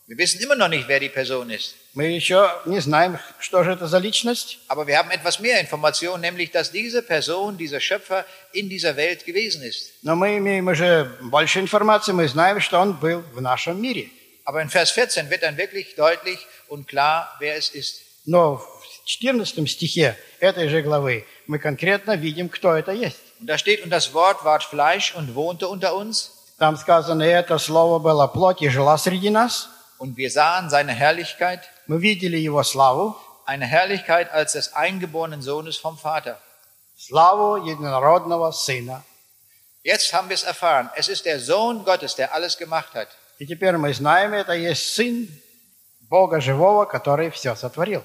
Wir wissen immer noch nicht, wer die Person ist. Мы еще не знаем, что же это за личность, Aber wir haben etwas mehr Informationen, nämlich dass diese Person, dieser Schöpfer in dieser Welt gewesen ist. но мы имеем уже больше информации, мы знаем, что он был в нашем мире. Aber in Vers 14 wird dann wirklich deutlich und klar, wer es ist. Но в 14 стихе этой же главы мы конкретно видим, кто это есть. Und da steht, und das Wort ward Fleisch und wohnte unter uns, Там сказано, и это слово было плоть и жила среди нас. und wir sahen seine Herrlichkeit, Мы видели его славу, eine Herrlichkeit als des eingeborenen Sohnes vom Vater. славу единородного Сына. Jetzt haben wir es erfahren. Es ist der Sohn Gottes, der alles gemacht hat. И теперь мы знаем, это есть Сын Бога Живого, который все сотворил.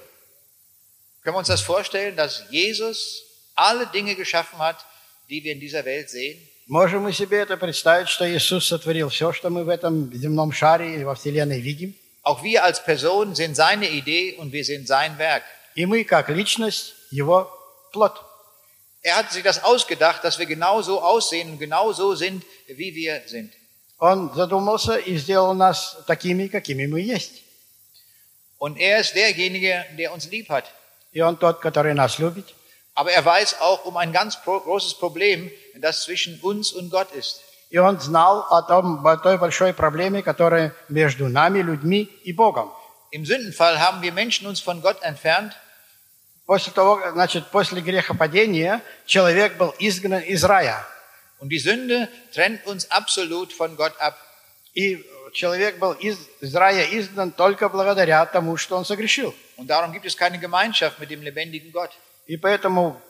Können wir uns das vorstellen, dass Jesus alle Dinge geschaffen hat, die wir in dieser Welt sehen? Можем мы себе это представить, что Иисус сотворил все, что мы в этом земном шаре и во Вселенной видим? Auch wir als Personen sind seine Idee und wir sind sein Werk. И мы, как личность, Его плод. Er hat sich das ausgedacht, dass wir genau so aussehen und genau so sind, wie wir sind. Он задумался и сделал нас такими, какими мы есть. Und er ist derjenige, der uns lieb hat. И Он тот, который нас любит. Aber er weiß auch um ein ganz großes Problem, das zwischen uns und Gott ist. И Он знал о, том, о той большой проблеме, которая между нами, людьми и Богом. Im Sündenfall haben wir Menschen uns von Gott entfernt После того, значит, после грехопадения человек был изгнан из рая. und die Sünde trennt uns absolut von Gott ab. И человек был из, из рая изгнан только благодаря тому, что он согрешил. Und darum gibt es keine Gemeinschaft mit dem lebendigen Gott. И поэтому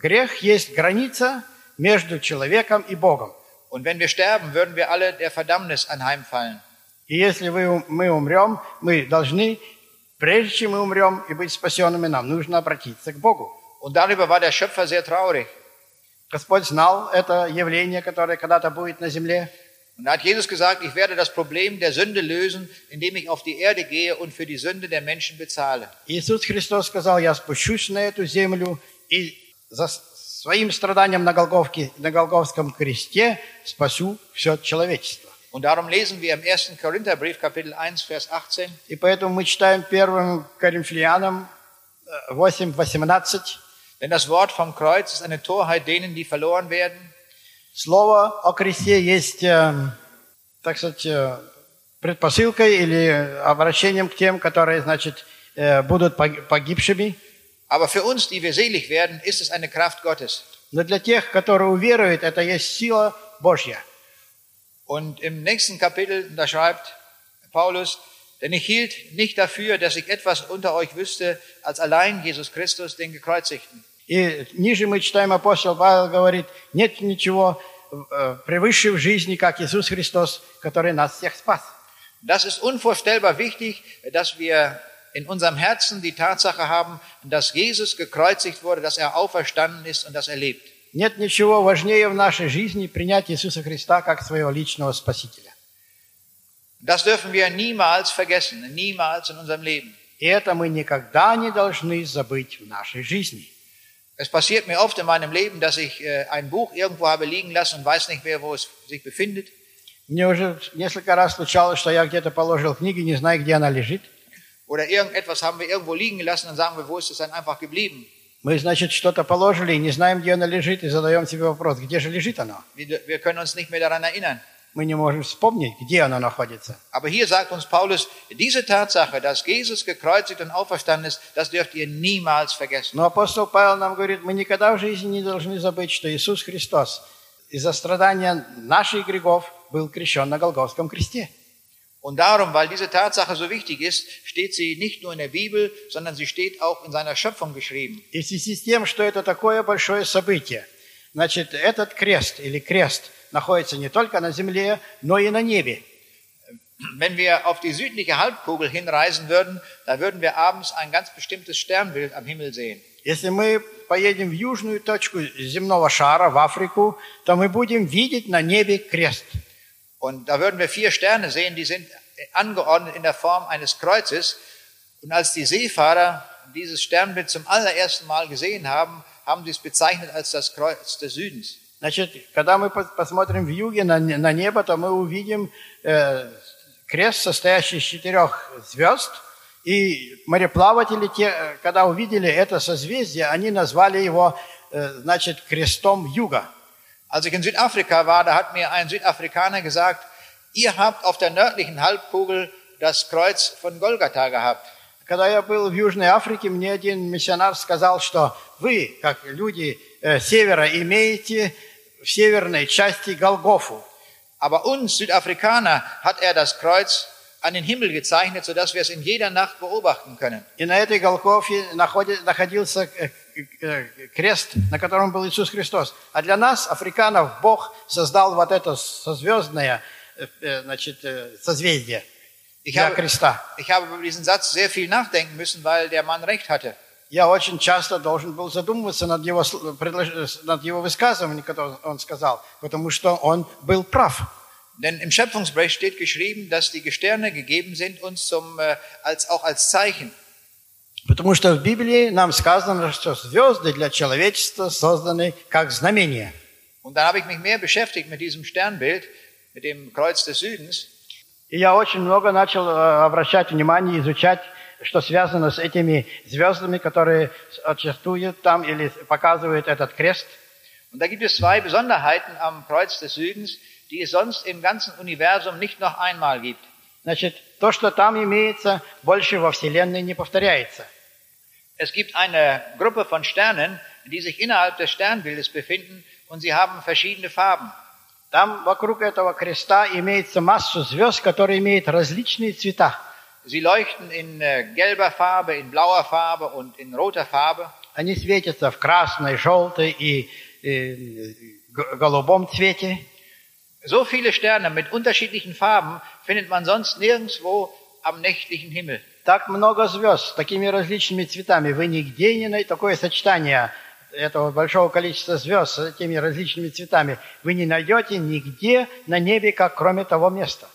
грех есть граница между человеком и Богом. Und wenn wir sterben, würden wir alle der Verdammnis anheimfallen. И если вы, мы умрем, мы должны, прежде чем мы умрем и быть спасенными, нам нужно обратиться к Богу. Und darüber war der Schöpfer sehr traurig. Господь знал это явление, которое когда-то будет на земле. Und da hat Jesus gesagt, ich werde das Problem der Sünde lösen, indem ich auf die Erde gehe und für die Sünde der Menschen bezahle. Иисус Христос сказал, я спущусь на эту землю и своим страданием на, Голговке, на Голговском кресте спасу все человечество. Und darum lesen wir im 1. Korintherbrief, Kapitel 1, Vers 18, И поэтому мы читаем первым Коринфянам э, 8, 18. denn das Wort vom Kreuz ist eine Torheit denen, die verloren werden, Слово о кресте есть, э, так сказать, э, предпосылкой или обращением к тем, которые, значит, э, будут пог- погибшими. aber für uns, die wir selig werden, ist es eine Kraft Gottes. Но для тех, которые уверуют, это есть сила Божья. Und im nächsten Kapitel, da schreibt Paulus, denn ich hielt nicht dafür, dass ich etwas unter euch wüsste, als allein Jesus Christus, den Gekreuzigten. И ниже мы читаем, апостол Павел говорит, нет ничего э, превыше в жизни, как Иисус Христос, который нас всех спас. Das ist unvorstellbar wichtig, dass wir in unserem Herzen die Tatsache haben, dass Jesus gekreuzigt wurde, dass er auferstanden ist und dass er lebt. Нет ничего важнее в нашей жизни принять Иисуса Христа как своего личного Спасителя. Das dürfen wir niemals vergessen, niemals in unserem Leben. И это мы никогда не должны забыть в нашей жизни. Es passiert mir oft in meinem Leben, dass ich äh, ein Buch irgendwo habe liegen lassen und weiß nicht mehr, wo es sich befindet. Мне уже несколько раз случалось, что я где-то положил книгу, не знаю, где она лежит. Oder irgendetwas haben wir irgendwo liegen gelassen und sagen wir, wo ist es dann einfach geblieben? Мы, значит, что-то положили и не знаем, где она лежит, и задаем себе вопрос, где же лежит оно? Wir, wir können uns nicht mehr daran erinnern. Мы не можем вспомнить, где оно находится. Aber hier sagt uns Paulus, diese Tatsache, dass Jesus gekreuzigt und auferstanden ist, das dürft ihr niemals vergessen. Но апостол Павел нам говорит, мы никогда в жизни не должны забыть, что Иисус Христос из-за страдания наших грехов был крещен на Голгофском кресте. Und darum, weil diese Tatsache so wichtig ist, steht sie nicht nur in der Bibel, sondern sie steht auch in seiner Schöpfung geschrieben. И в связи с тем, что это такое большое событие, значит, этот крест или крест находится не только на земле, но и на небе. Wenn wir auf die südliche Halbkugel hinreisen würden, da würden wir abends ein ganz bestimmtes Sternbild am Himmel sehen. Если мы поедем в южную точку земного шара, в Африку, то мы будем видеть на небе крест. Und da würden wir vier Sterne sehen, die sind angeordnet in der Form eines Kreuzes. Und als die Seefahrer dieses Sternbild zum allerersten Mal gesehen haben, haben sie es bezeichnet als das Kreuz des Südens. Значит, когда мы пос- посмотрим в юге на, не- на небо, то мы увидим э, крест, состоящий из четырех звезд. И мореплаватели, те, э, когда увидели это созвездие, они назвали его, э, значит, крестом юга. Als ich in Südafrika war, da hat mir ein Südafrikaner gesagt, ihr habt auf der nördlichen Halbkugel das Kreuz von Golgatha gehabt. Когда я был в Южной Африке, мне один миссионар сказал, что вы, как люди э, севера, имеете в северной части Голгофу. Aber uns Südafrikaner hat er das Kreuz an den Himmel gezeichnet, sodass wir es in jeder Nacht beobachten können. И на этой Голгофе находи- находился э, э, крест, на котором был Иисус Христос. А для нас, африканов, Бог создал вот это созвездное э, э, значит, э, созвездие для креста. ich habe über diesen Satz sehr viel nachdenken müssen, weil der Mann recht hatte. Я очень часто должен был задумываться над его, э, над его высказыванием, которое он сказал, потому что он был прав. Denn im Schöpfungsbericht steht geschrieben, dass die Sterne gegeben sind uns zum, äh, als, auch als Zeichen. Потому что в Библии нам сказано, что звезды для человечества созданы как знамение. Und dann habe ich mich mehr beschäftigt mit diesem Sternbild, mit dem Kreuz des Südens. И я очень много начал э, обращать внимание, изучать, что связано с этими звездами, которые существуют там или показывают этот крест. Und da gibt es zwei Besonderheiten am Kreuz des Südens, die es sonst im ganzen Universum nicht noch einmal gibt. Значит, то, что там имеется, больше во Вселенной не повторяется. Es gibt eine Gruppe von Sternen, die sich innerhalb des Sternbildes befinden und sie haben verschiedene Farben. Там вокруг этого креста имеется массу звезд, которые имеют различные цвета. Sie leuchten in äh, gelber Farbe, in blauer Farbe und in roter Farbe. Они светятся в красной, желтой и э, г- голубом цвете. So viele Sterne mit unterschiedlichen Farben findet man sonst nirgendwo am nächtlichen Himmel. Так много звезд с такими различными цветами. Вы нигде не найдете такое сочетание этого большого количества звезд с этими различными цветами. Вы не найдете нигде на небе, как кроме того места.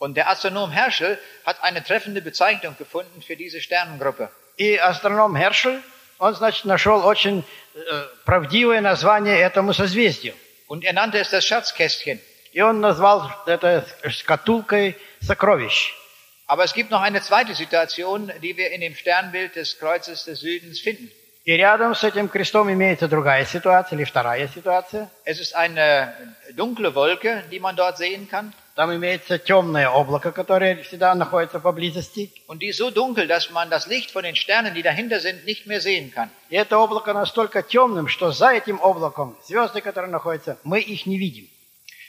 Und der Astronom Herschel hat eine treffende Bezeichnung gefunden für diese Sternengruppe. И астроном Хершель, он, значит, нашел очень э, правдивое название этому созвездию. Und er nannte es das Schatzkästchen. И он назвал это шкатулкой сокровищ. Aber es gibt noch eine zweite Situation, die wir in dem Sternbild des Kreuzes des Südens finden. И рядом с этим крестом имеется другая ситуация, или вторая ситуация. Es ist eine dunkle Wolke, die man dort sehen kann. Там имеется темное облако, которое всегда находится поблизости. Und die ist so dunkel, dass man das Licht von den Sternen, die dahinter sind, nicht mehr sehen kann. И это облако настолько темным, что за этим облаком звезды, которые находятся, мы их не видим.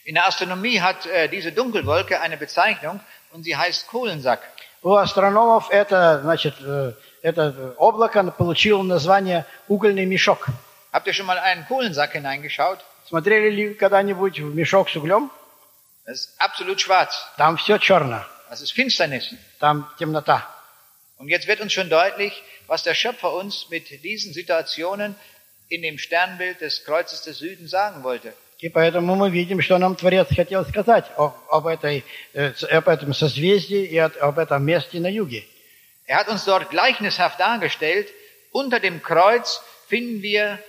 In der Astronomie hat äh, diese Dunkelwolke eine Bezeichnung und sie heißt Kohlensack. У астрономов это, значит, э, это облако получило название угольный мешок. Habt ihr schon mal einen Kohlensack hineingeschaut? Смотрели ли вы когда-нибудь в мешок с углем? Das ist absolut schwarz. Там все черно, Das ist Finsternis. там темнота. Und jetzt wird uns schon deutlich, was der Schöpfer uns mit diesen Situationen in dem Sternbild des Kreuzes des Südens sagen wollte. И поэтому мы видим, что нам Творец хотел сказать о- об, этой, э, об этом созвездии и об этом месте на юге. Er hat uns dort gleichnishaft dargestellt. Unter dem Kreuz finden wir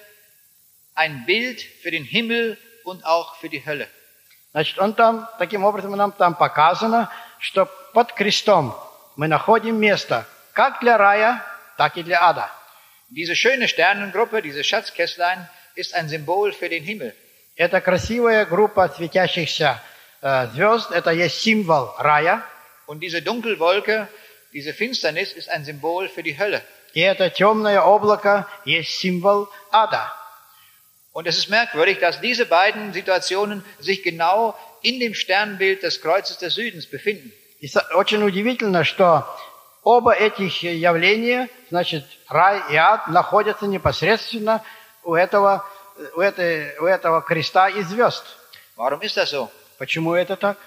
ein Bild für den Himmel und auch für die Hölle. Значит, он там, таким образом нам там показано, что под крестом мы находим место как для рая, так и для ада. Diese schöne Sternengruppe, diese Schatzkästlein, ist ein Symbol für den Himmel. Это красивая группа светящихся э, звезд, это есть символ рая, Und diese Dunkelwolke, diese Finsternis ist ein Symbol für die Hölle. и это темное облако есть символ ада. Und es ist merkwürdig, dass diese beiden Situationen sich genau in dem Sternbild des Kreuzes des Südens befinden. И очень удивительно, что оба этих явления, значит, рай и ад, находятся непосредственно у этого, у этой, у этого креста и звезд. Warum ist das so? Почему это так?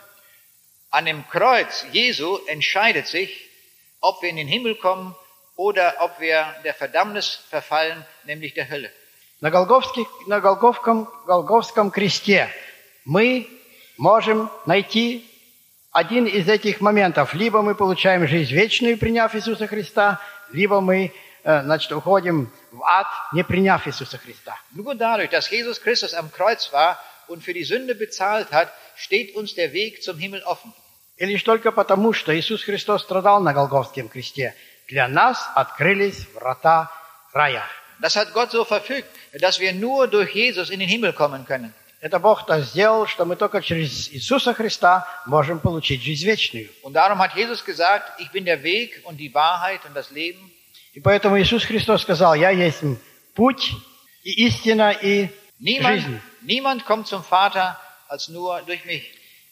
An dem Kreuz Jesu entscheidet sich, ob wir in den Himmel kommen oder ob wir der Verdammnis verfallen, nämlich der Hölle. На, на Голговском, Голговском кресте мы можем найти один из этих моментов. Либо мы получаем жизнь вечную, приняв Иисуса Христа, либо мы значит, уходим в ад, не приняв Иисуса Христа. Nur dadurch, dass Jesus Christus am Kreuz war und für die Sünde bezahlt hat, steht uns der Weg zum Himmel offen. И лишь только потому, что Иисус Христос страдал на Голгофском кресте, для нас открылись врата рая. Das hat Gott so verfügt, dass wir nur durch Jesus in den Himmel kommen können. Это Бог так сделал, что мы только через Иисуса Христа можем получить жизнь вечную. Und darum hat Jesus gesagt, ich bin der Weg und die Wahrheit und das Leben. И поэтому Иисус Христос сказал, «Я есть путь и истина и Niemand, жизнь». niemand kommt zum Vater als nur durch mich.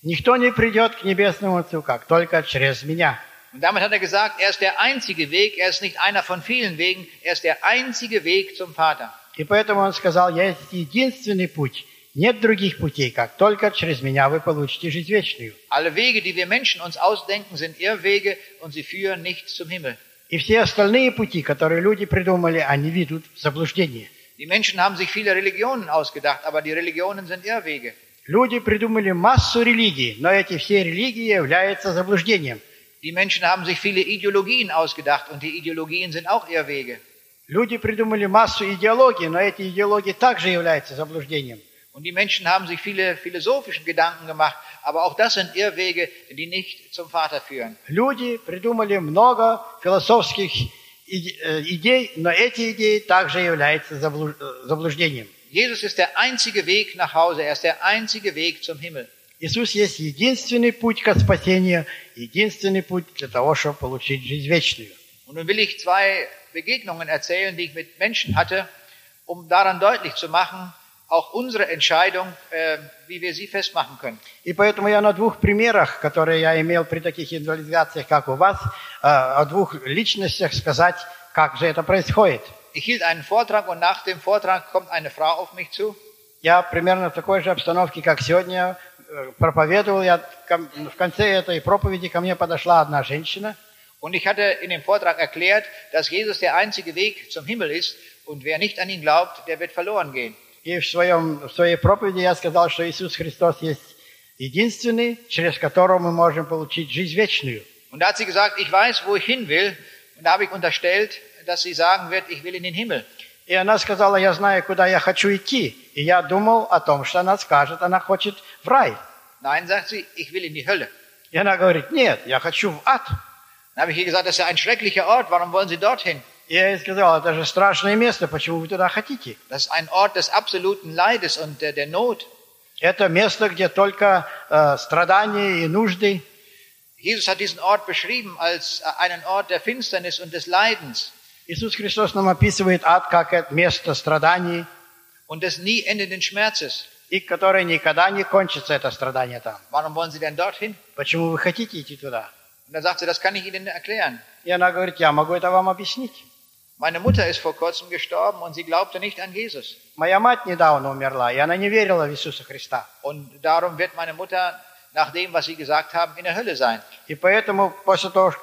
Никто не придет к Небесному Отцу, как только через меня. Und damit hat er gesagt, er ist der einzige Weg, er ist nicht einer von vielen Wegen, er ist der einzige Weg zum Vater. И поэтому Он сказал, «Я есть единственный путь». Нет других путей, как только через меня вы получите жизнь вечную. Alle Wege, die wir Menschen uns ausdenken, sind Irrwege und sie führen nicht zum Himmel. И все остальные пути, которые люди придумали, они ведут в заблуждение. Die Menschen haben sich viele Religionen ausgedacht, aber die Religionen sind Irrwege. Люди придумали массу религий, но эти все религии являются заблуждением. Die Menschen haben sich viele Ideologien ausgedacht und die Ideologien sind auch Irrwege. Люди придумали массу идеологий, но эти идеологии также являются заблуждением. Und die Menschen haben sich viele philosophischen Gedanken gemacht, aber auch das sind Irrwege, die nicht zum Vater führen. Люди придумали много философских иде- э, идей, но эти идеи также являются заблу- э, заблуждением. Jesus ist der einzige Weg nach Hause, er ist der einzige Weg zum Himmel. Иисус есть единственный путь к спасению, единственный путь для того, чтобы получить жизнь вечную. Und nun will ich zwei Begegnungen erzählen, die ich mit Menschen hatte, um daran deutlich zu machen, auch unsere Entscheidung, äh, wie wir sie festmachen können. И поэтому я на двух примерах, которые я имел при таких индивидуализациях, как у вас, э, о двух личностях сказать, как же это происходит. Ich hielt einen Vortrag und nach dem Vortrag kommt eine Frau auf mich zu Я примерно в такой же обстановке, как сегодня, э, проповедовал. Я ко- в конце этой проповеди ко мне подошла одна женщина. und ich hatte in dem Vortrag erklärt, dass Jesus der einzige Weg zum Himmel ist und wer nicht an ihn glaubt, der wird verloren gehen. И в, своем, в своей проповеди я сказал, что Иисус Христос есть единственный, через которого мы можем получить жизнь вечную. Und da hat sie gesagt, ich weiß, wo ich hin will. Und da habe ich unterstellt, dass sie sagen wird, ich will in den Himmel. И она сказала, я знаю, куда я хочу идти. И я думал о том, что она скажет, она хочет в рай. Nein, sagt sie, ich will in die Hölle. И она говорит, нет, я хочу в ад. Dann habe ich ihr gesagt, das ist ja ein schrecklicher Ort, warum wollen Sie dorthin? Я ей сказал, это же страшное место, почему вы туда хотите? Das ist ein Ort des absoluten Leides und der, der Not. Это место, где только э, страдания и нужды. Jesus hat diesen Ort beschrieben als äh, einen Ort der Finsternis und des Leidens Иисус Христос нам описывает ад как это место страданий, und des nie endenden Schmerzes. и которое никогда не кончится, это страдание там. Warum wollen Sie denn dorthin? Почему вы хотите идти туда? Und dann sagt sie, das kann ich Ihnen erklären. И она говорит, я могу это вам объяснить. Meine Mutter ist vor kurzem gestorben und sie glaubte nicht an Jesus. Моя мать недавно умерла, и она не верила в Иисуса Христа. Und darum wird meine Mutter nach dem, was Sie gesagt haben, in der Hölle sein. И поэтому после того,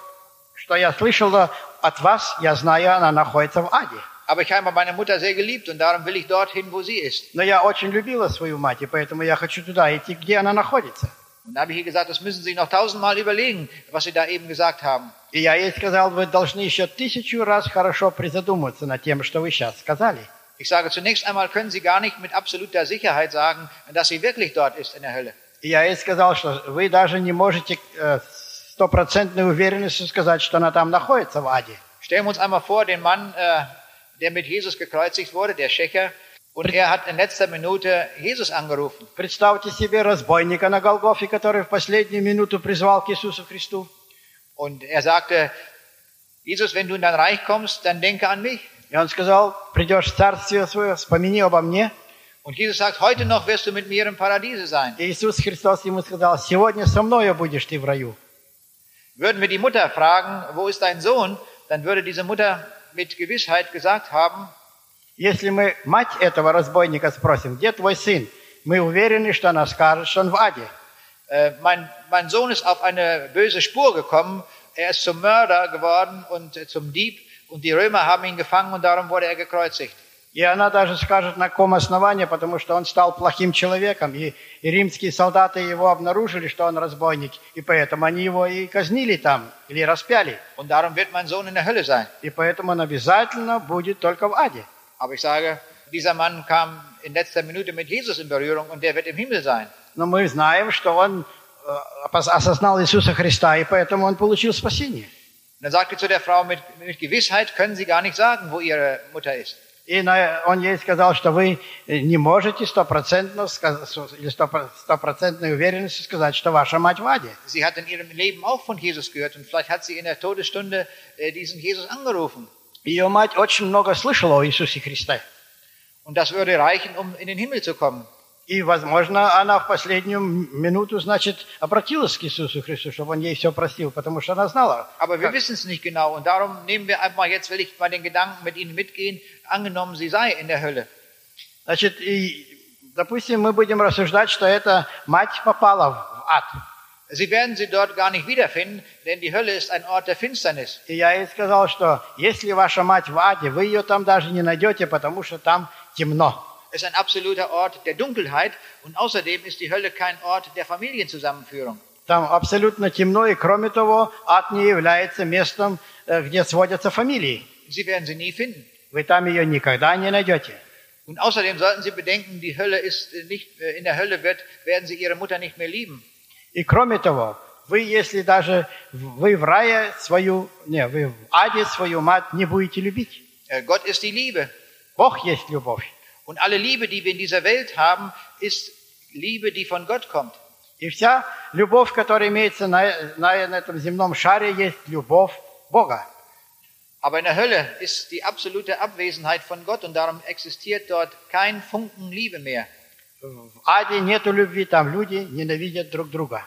что я слышала от вас, я знаю, она находится в аде. Aber ich habe meine Mutter sehr geliebt und darum will ich dorthin, wo sie ist. Но я очень любила свою мать, и поэтому я хочу туда идти, где она находится. Und da habe ich ihr gesagt, das müssen Sie sich noch tausendmal überlegen, was Sie da eben gesagt haben. И я ей сказал, вы должны еще тысячу раз хорошо призадуматься над тем, что вы сейчас сказали. Ich sage, zunächst einmal können Sie gar nicht mit absoluter Sicherheit sagen, dass sie wirklich dort ist in der Hölle. И я ей сказал, что вы даже не можете э, с стопроцентной уверенностью сказать, что она там находится в аде. Stellen wir uns einmal vor, den Mann, äh, der mit Jesus gekreuzigt wurde, der Schächer, und er hat in letzter Minute Jesus angerufen. Представьте себе разбойника на Голгофе, который в последнюю минуту призвал к Иисусу Христу. Und er sagte, Jesus, wenn du in dein Reich kommst, dann denke an mich. И он сказал, придешь в царствие свое, вспомини обо мне. Und Jesus sagt, heute noch wirst du mit mir im Paradiese sein. И Иисус Христос ему сказал, сегодня со мною будешь ты в раю. Würden wir die Mutter fragen, wo ist dein Sohn, dann würde diese Mutter mit Gewissheit gesagt haben, Если мы мать этого разбойника спросим, где твой сын? Мы уверены, что она скажет, что он в аде. mein, mein Sohn ist auf eine böse Spur gekommen, er ist zum Mörder geworden und äh, zum Dieb und die Römer haben ihn gefangen und darum wurde er gekreuzigt. И она даже скажет, на каком основании, потому что он стал плохим человеком, и, и римские солдаты его обнаружили, что он разбойник, и поэтому они его и казнили там, или распяли. Und darum wird mein Sohn in der Hölle sein. И поэтому он обязательно будет только в аде. Aber ich sage, dieser Mann kam in letzter Minute mit Jesus in Berührung und der wird im Himmel sein. Но мы знаем, что он э, опос- осознал Иисуса Христа, и поэтому он получил спасение. Und dann sagte zu der Frau, mit, mit Gewissheit können Sie gar nicht sagen, wo Ihre Mutter ist. И на- он ей сказал, что вы э, не можете стопроцентно сказ- с- или стопро- стопроцентной уверенностью сказать, что ваша мать в аде. Sie hat in ihrem Leben auch von Jesus gehört und vielleicht hat sie in der Todesstunde äh, diesen Jesus angerufen. Ее мать очень много слышала о Иисусе Христе. Und das würde reichen, um in den Himmel zu kommen. И, возможно, она в последнюю минуту, значит, обратилась к Иисусу Христу, чтобы он ей все простил, потому что она знала. Aber wir wissen es nicht genau und darum nehmen wir einfach jetzt, will ich mal den Gedanken mit Ihnen mitgehen, angenommen, sie sei in der Hölle. Значит, и, допустим, мы будем рассуждать, что эта мать попала в ад. Sie werden sie dort gar nicht wiederfinden, denn die Hölle ist ein Ort der Finsternis. И я ей сказал, что если ваша мать в аде, вы ее там даже не найдете, потому что там темно. Es ist ein absoluter Ort der Dunkelheit und außerdem ist die Hölle kein Ort der Familienzusammenführung. Там абсолютно темно, и кроме того, ад не является местом, э, где сводятся фамилии. Sie werden sie nie finden. Вы там ее никогда не найдете. Und außerdem sollten Sie bedenken, die Hölle ist äh, nicht, äh, in der Hölle wird, werden Sie Ihre Mutter nicht mehr lieben. И кроме того, вы, если даже вы в рае свою, не, вы в аде свою мать не будете любить. Äh, Gott ist die Liebe. Бог есть любовь. Und alle Liebe, die wir in dieser Welt haben, ist Liebe, die von Gott kommt. И вся любовь, которая имеется на, на, на этом земном шаре, есть любовь Бога. Aber in der Hölle ist die absolute Abwesenheit von Gott und darum existiert dort kein Funken Liebe mehr. В аде нету любви, там люди ненавидят друг друга.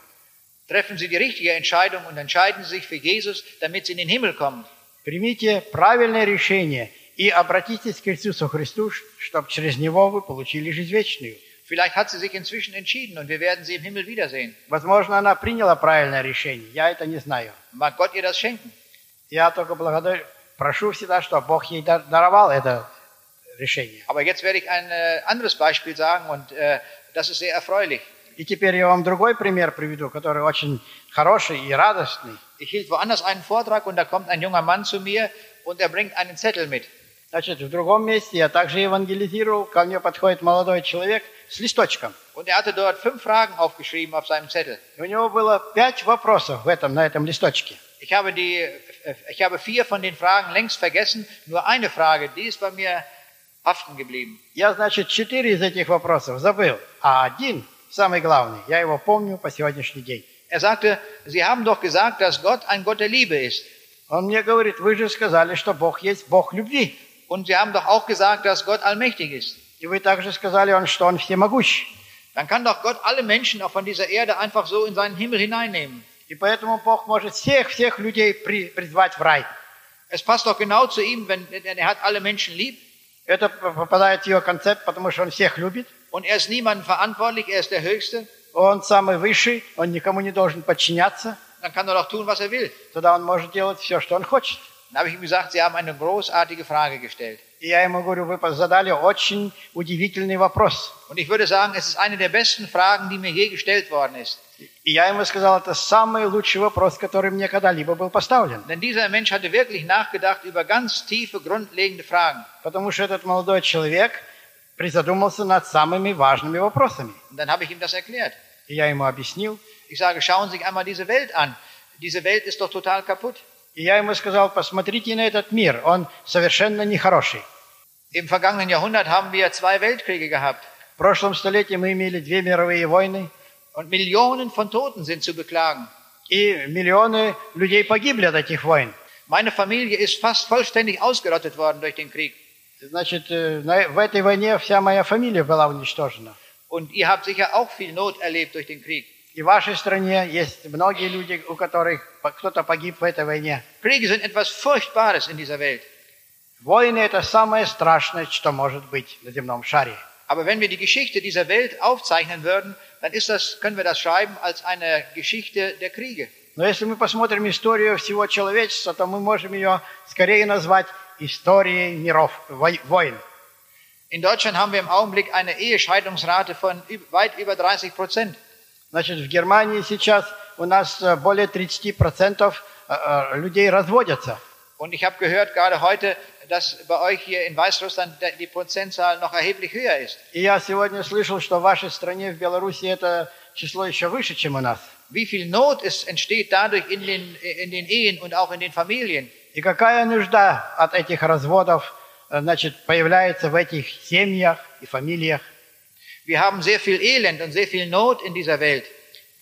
Treffen Sie die richtige Entscheidung und entscheiden Sie sich für Jesus, damit Sie in den Himmel kommen. Примите правильное решение и обратитесь к Иисусу Христу, чтобы через Него вы получили жизнь вечную. Vielleicht hat sie sich inzwischen entschieden und wir werden sie im Himmel wiedersehen. Возможно, она приняла правильное решение. Я это не знаю. Mag Gott ihr das schenken. Я только благодарю, прошу всегда, чтобы Бог ей дар- даровал это решение. Aber jetzt werde ich ein äh, anderes Beispiel sagen und äh, das ist sehr erfreulich. И теперь я вам другой пример приведу, который очень хороший и радостный. Ich hielt woanders einen Vortrag und da kommt ein junger Mann zu mir und er bringt einen Zettel mit. Значит, в другом месте я также евангелизировал, ко мне подходит молодой человек с листочком. Und er hatte dort fünf Fragen aufgeschrieben auf seinem Zettel. И у него было пять вопросов в этом, на этом листочке. Ich habe, die, äh, ich habe vier von den Fragen längst vergessen. Nur eine Frage, die ist bei mir haften geblieben. Я, значит, четыре из этих вопросов забыл, а один, самый главный, я его помню по сегодняшний день. Er sagte, Sie haben doch gesagt, dass Gott ein Gott der Liebe ist. Он мне говорит, вы же сказали, что Бог есть Бог любви. Und Sie haben doch auch gesagt, dass Gott allmächtig ist. И вы также сказали, он, что Он всемогущий. Dann kann doch Gott alle Menschen auch von dieser Erde einfach so in seinen Himmel hineinnehmen. И поэтому Бог может всех-всех людей при- призвать в рай. Es passt doch genau zu ihm, wenn denn er hat alle Menschen lieb Это попадает в его концепт, потому что Он всех любит. und er ist niemandem verantwortlich, er ist der Höchste. Он самый высший, Он никому не должен подчиняться. Dann kann er doch tun, was er will. Тогда Он может делать все, что Он хочет. Dann habe ich ihm gesagt, Sie haben eine großartige Frage gestellt. И я ему говорю, вы задали очень удивительный вопрос. Und ich würde sagen, es ist eine der besten Fragen, die mir je gestellt worden ist. И я ему сказал, это самый лучший вопрос, который мне когда-либо был поставлен. Denn dieser Mensch hatte wirklich nachgedacht über ganz tiefe, grundlegende Fragen. Потому что этот молодой человек призадумался над самыми важными вопросами. Und dann habe ich ihm das erklärt. И я ему объяснил. Ich sage, schauen Sie sich einmal diese Welt an. Diese Welt ist doch total kaputt. И я ему сказал, посмотрите на этот мир, он совершенно нехороший. Im vergangenen Jahrhundert haben wir zwei Weltkriege gehabt. В прошлом столетии мы имели две мировые войны, Und Millionen von Toten sind zu beklagen. и миллионы людей погибли от этих войн. Meine Familie ist fast vollständig ausgerottet worden durch den Krieg. Значит, э, на- в этой войне вся моя фамилия была уничтожена. Und ihr habt sicher auch viel Not erlebt durch den Krieg. И в вашей стране есть многие люди, у которых по- кто-то погиб в этой войне. Kriege sind etwas Furchtbares in dieser Welt. Войны – это самое страшное, что может быть на земном шаре. Aber wenn wir die Geschichte dieser Welt aufzeichnen würden, dann ist das, können wir das schreiben als eine Geschichte der Kriege. Но если мы посмотрим историю всего человечества, то мы можем ее скорее назвать историей миров, вой- войн. In Deutschland haben wir im Augenblick eine Ehescheidungsrate von üb- weit über 30 Prozent. Значит, в Германии сейчас у нас э, более 30% э, э, людей разводятся. Und ich habe gehört gerade heute, dass bei euch hier in Weißrussland der- die Prozentzahl noch erheblich höher ist. И я сегодня слышал, что в вашей стране, в Беларуси, это число еще выше, чем у нас. Wie viel Not es entsteht dadurch in den, in den Ehen und auch in den Familien. И какая нужда от этих разводов э, значит, появляется в этих семьях и фамилиях. Wir haben sehr viel Elend und sehr viel Not in dieser Welt.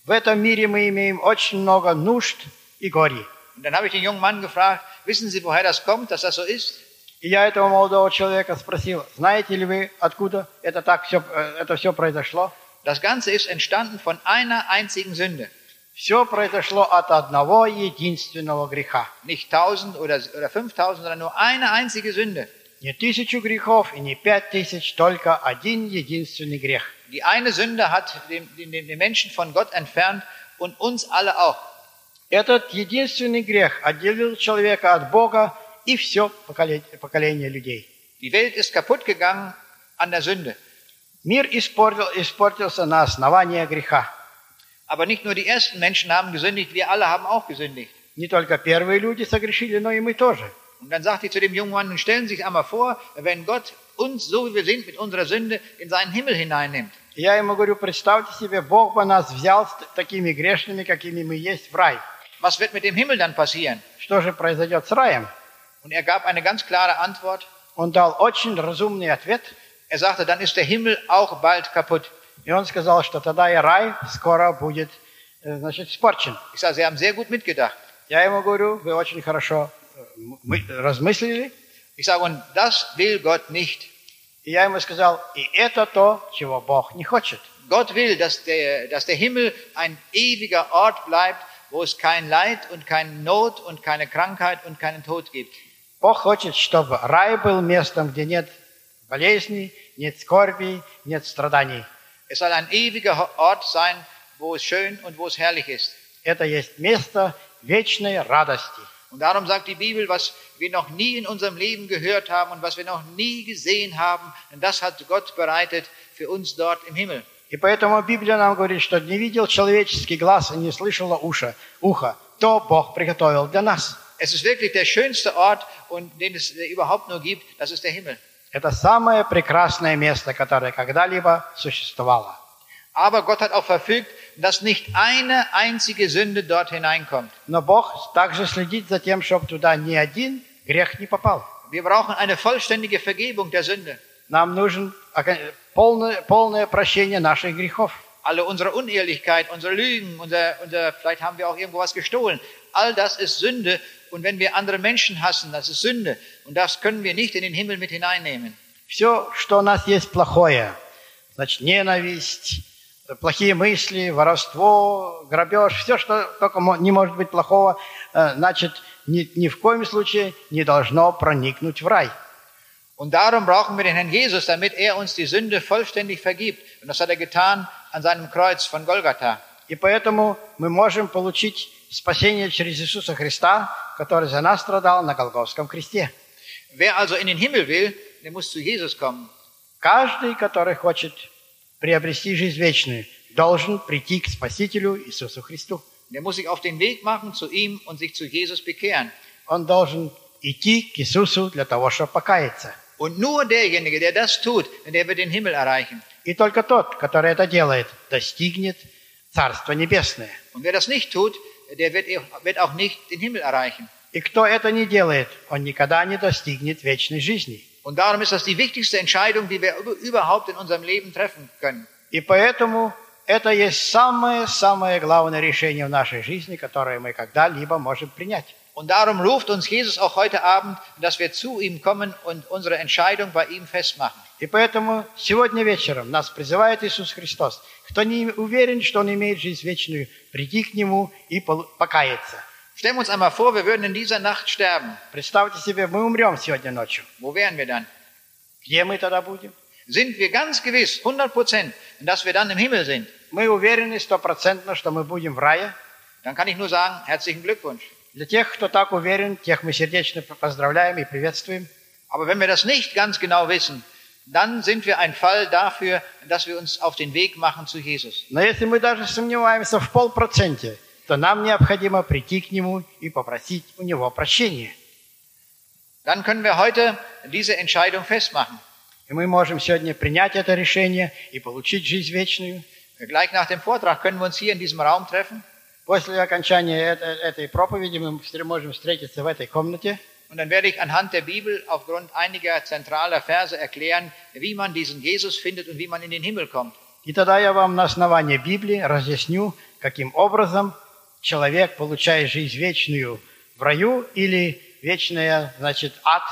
В этом мире мы имеем очень много нужд и горей. Und dann habe ich den jungen Mann gefragt, wissen Sie, woher das kommt, dass das so ist? И я этого молодого человека спросил, знаете ли вы, откуда это так все, э, это все произошло? Das Ganze ist entstanden von einer einzigen Sünde. Все произошло от одного единственного греха. Nicht tausend oder, oder fünftausend, sondern nur eine einzige Sünde. Не тысячу грехов и не пять тысяч, только один единственный грех. Die eine Sünde hat den, den, den Menschen von Gott entfernt und uns alle auch. Этот единственный грех отделил человека от Бога и все поколение, поколение людей. Die Welt ist kaputt gegangen an der Sünde. Мир испортил, испортился на основании греха. Aber nicht nur die ersten Menschen haben gesündigt, wir alle haben auch gesündigt. Не только первые люди согрешили, но и мы тоже. Und dann sagt ich zu dem jungen Mann, stellen Sie sich einmal vor, wenn Gott uns, so wie wir sind, mit unserer Sünde in seinen Himmel hineinnimmt. Я ему говорю, представьте себе, Бог бы нас взял такими грешными, какими мы есть, в рай. Was wird mit dem Himmel dann passieren? Что же произойдет с раем? Und er gab eine ganz klare Antwort. Он дал очень разумный ответ, Er sagte, dann ist der Himmel auch bald kaputt. и он сказал, что тогда и рай скоро будет, э, значит, испорчен. Ich sage, Sie haben sehr gut mitgedacht. Я ему говорю, вы очень хорошо э, мы- размыслили. Ich sage, und das will Gott nicht. И я ему сказал, и это то, чего Бог не хочет. Gott will, dass der, dass der Himmel ein ewiger Ort bleibt, wo es kein Leid und keine Not und keine Krankheit und keinen Tod gibt. Бог хочет, чтобы рай был местом, где нет болезней, нет скорби, нет страданий. Es soll ein ewiger Ort sein, wo es schön und wo es herrlich ist. Это есть место вечной радости. Und darum sagt die Bibel, was wir noch nie in unserem Leben gehört haben und was wir noch nie gesehen haben, denn das hat Gott bereitet für uns dort im Himmel. И поэтому Библия нам говорит, что не видел человеческий глаз и не слышало уша, ухо, то Бог приготовил для нас. Es ist wirklich der schönste Ort, und den es äh, überhaupt nur gibt, das ist der Himmel. Это самое прекрасное место, которое когда-либо существовало. Aber Gott hat auch verfügt, dass nicht eine einzige Sünde dort hineinkommt. Но Бог также следит за тем, чтобы туда ни один грех не попал. Wir brauchen eine vollständige Vergebung der Sünde. Нам нужен ока- полное, полное прощение наших грехов. Alle unsere Unehrlichkeit, unsere Lügen, unser, unser, vielleicht haben wir auch irgendwo was gestohlen. All das ist Sünde. Und wenn wir andere Menschen hassen, das ist Sünde. Und das können wir nicht in den Himmel mit hineinnehmen. Все, что у нас есть плохое, значит, ненависть, плохие мысли, воровство, грабеж, все, что только мо- не может быть плохого, э, значит, ни, ни в коем случае не должно проникнуть в рай. Und darum brauchen wir den Herrn Jesus, damit er uns die Sünde vollständig vergibt. Und das hat er getan an seinem Kreuz von Golgatha. И поэтому мы можем получить спасение через Иисуса Христа, который за нас страдал на Голгофском кресте. Wer also in den Himmel will, der muss zu Jesus kommen. Каждый, который хочет приобрести жизнь вечную, должен прийти к Спасителю Иисусу Христу. Der muss sich auf den Weg machen zu ihm und sich zu Jesus bekehren. Он должен идти к Иисусу для того, чтобы покаяться. Und nur derjenige, der das tut, der wird den Himmel erreichen. И только тот, который это делает, достигнет Царства Небесное. Und wer das nicht tut, der wird, wird auch nicht den Himmel erreichen. И кто это не делает, он никогда не достигнет вечной жизни. Und darum ist das die wichtigste Entscheidung, die wir über- überhaupt in unserem Leben treffen können. И поэтому это есть самое-самое главное решение в нашей жизни, которое мы когда-либо можем принять. Und darum ruft uns Jesus auch heute Abend, dass wir zu ihm kommen und unsere Entscheidung bei ihm festmachen. И поэтому сегодня вечером нас призывает Иисус Христос. Кто не уверен, что он имеет жизнь вечную, приди к Нему и покаяться. Stellen wir uns einmal vor, wir würden in dieser Nacht sterben. Представьте себе, мы умрем сегодня ночью. Wo wären wir dann? Где мы тогда будем? Sind wir ganz gewiss, 100 Prozent, dass wir dann im Himmel sind? Мы уверены стопроцентно, что мы будем в рае. Dann kann ich nur sagen, herzlichen Glückwunsch. Для тех, кто так уверен, тех мы сердечно поздравляем и приветствуем. Aber wenn wir das nicht ganz genau wissen, dann sind wir ein Fall dafür, dass wir uns auf den Weg machen zu Jesus. Но если мы даже сомневаемся в полпроценте, то нам необходимо прийти к Нему и попросить у Него прощения. Dann können wir heute diese Entscheidung festmachen. И мы можем сегодня принять это решение и получить жизнь вечную. Gleich nach dem Vortrag können wir uns hier in diesem Raum treffen После окончания этой, проповеди мы можем встретиться в этой комнате. und dann werde ich anhand der Bibel aufgrund einiger zentraler Verse erklären, wie man diesen Jesus findet und wie man in den Himmel kommt. И тогда я вам на основании Библии разъясню, каким образом человек получает жизнь вечную в раю или вечная, значит, ад.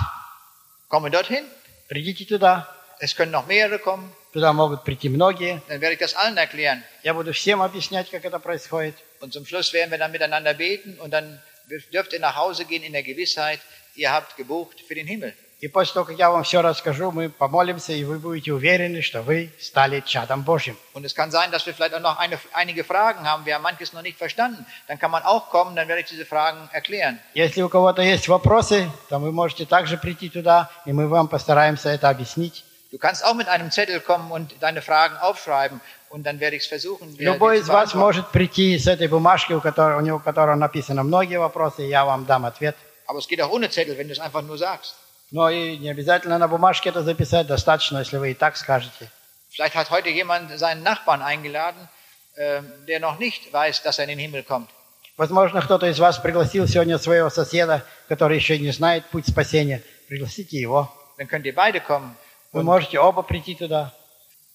Kommen wir dorthin? Придите туда. Es können noch mehrere kommen. Туда могут прийти многие. Dann werde ich das allen erklären. Я буду всем объяснять, как это происходит. Und zum Schluss werden wir dann miteinander beten und dann dürft ihr nach Hause gehen in der Gewissheit, ihr habt gebucht für den Himmel. И после того, как я вам все расскажу, мы помолимся, и вы будете уверены, что вы стали чадом Божьим. Und es kann sein, dass wir vielleicht auch noch eine, einige Fragen haben. Wir haben manches noch nicht verstanden. Dann kann man auch kommen, dann werde ich diese Fragen erklären. Если у кого-то есть вопросы, то вы можете также прийти туда, и мы вам постараемся это объяснить. Du kannst auch mit einem Zettel kommen und deine Fragen aufschreiben und dann werde ich es versuchen. Любой из вас может прийти с этой бумажки, у которой, у него, у которой написано многие вопросы, и я вам дам ответ. Aber es geht auch ohne Zettel, wenn du es einfach nur sagst. Но и не обязательно на бумажке это записать, достаточно, если вы и так скажете. Vielleicht hat heute jemand seinen Nachbarn eingeladen, äh, der noch nicht weiß, dass er in den Himmel kommt. Возможно, кто-то из вас пригласил сегодня своего соседа, который еще не знает путь спасения. Пригласите его. Dann könnt ihr beide kommen. Вы можете оба прийти туда.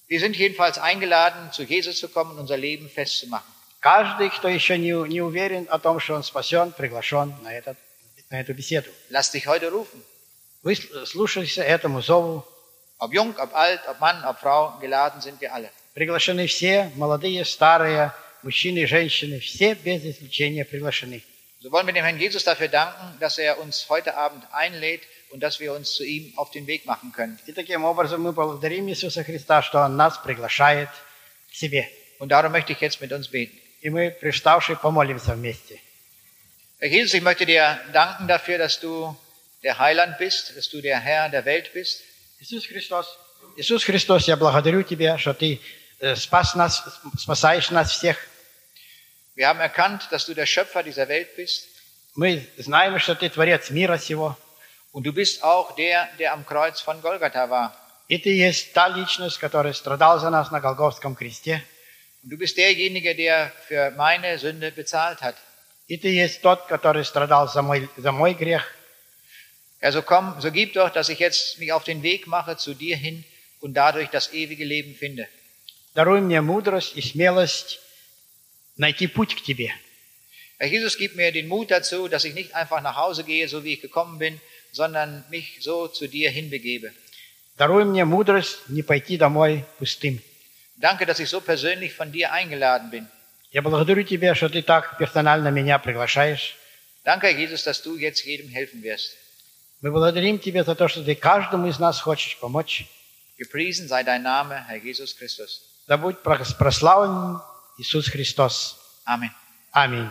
Wir sind jedenfalls eingeladen, zu Jesus zu kommen und unser Leben festzumachen. Каждый, кто еще не, не уверен о том, что он спасен, приглашен на, этот, на эту беседу. Lass dich heute rufen. Вы с- слушайся этому зову. Ob jung, ob alt, ob Mann, ob Frau, geladen sind wir alle. Приглашены все, молодые, старые, мужчины и женщины, все без исключения приглашены. So wollen wir dem Herrn Jesus dafür danken, dass er uns heute Abend einlädt und dass wir uns zu ihm auf den Weg machen können. И таким образом мы благодарим Иисуса Христа, что Он нас приглашает к себе. Und darum möchte ich jetzt mit uns beten. И мы, приставшие, помолимся вместе. Herr Jesus, ich möchte dir danken dafür, dass du der Heiland bist, dass du der Herr der Welt bist. Иисус Христос, Иисус Христос, я благодарю Тебя, что Ты э, спас нас, спасаешь нас всех. Wir haben erkannt, dass du der Schöpfer dieser Welt bist Мы знаем, что Ты Творец мира сего. und du bist auch der, der am Kreuz von Golgatha war. И Ты есть та личность, которая страдал за нас на Голговском кресте. Und du bist derjenige, der für meine Sünde bezahlt hat. И Ты есть тот, который страдал за мой, за мой грех. Herr, so komm, so gib doch, dass ich jetzt mich auf den Weg mache zu dir hin und dadurch das ewige Leben finde. Даруй мне мудрость и смелость найти путь к Тебе. Herr Jesus, gib mir den Mut dazu, dass ich nicht einfach nach Hause gehe, so wie ich gekommen bin, sondern mich so zu dir hinbegebe. Даруй мне мудрость не пойти домой пустым. Danke, dass ich so persönlich von dir eingeladen bin. Я благодарю Тебя, что Ты так персонально меня приглашаешь. Danke, Jesus, dass du jetzt jedem helfen wirst. Мы благодарим Тебя за то, что Ты каждому из нас хочешь помочь. Gepriesen sei dein Name, Herr Jesus Christus. Да будь прославлен Иисус Христос. Amen. Аминь.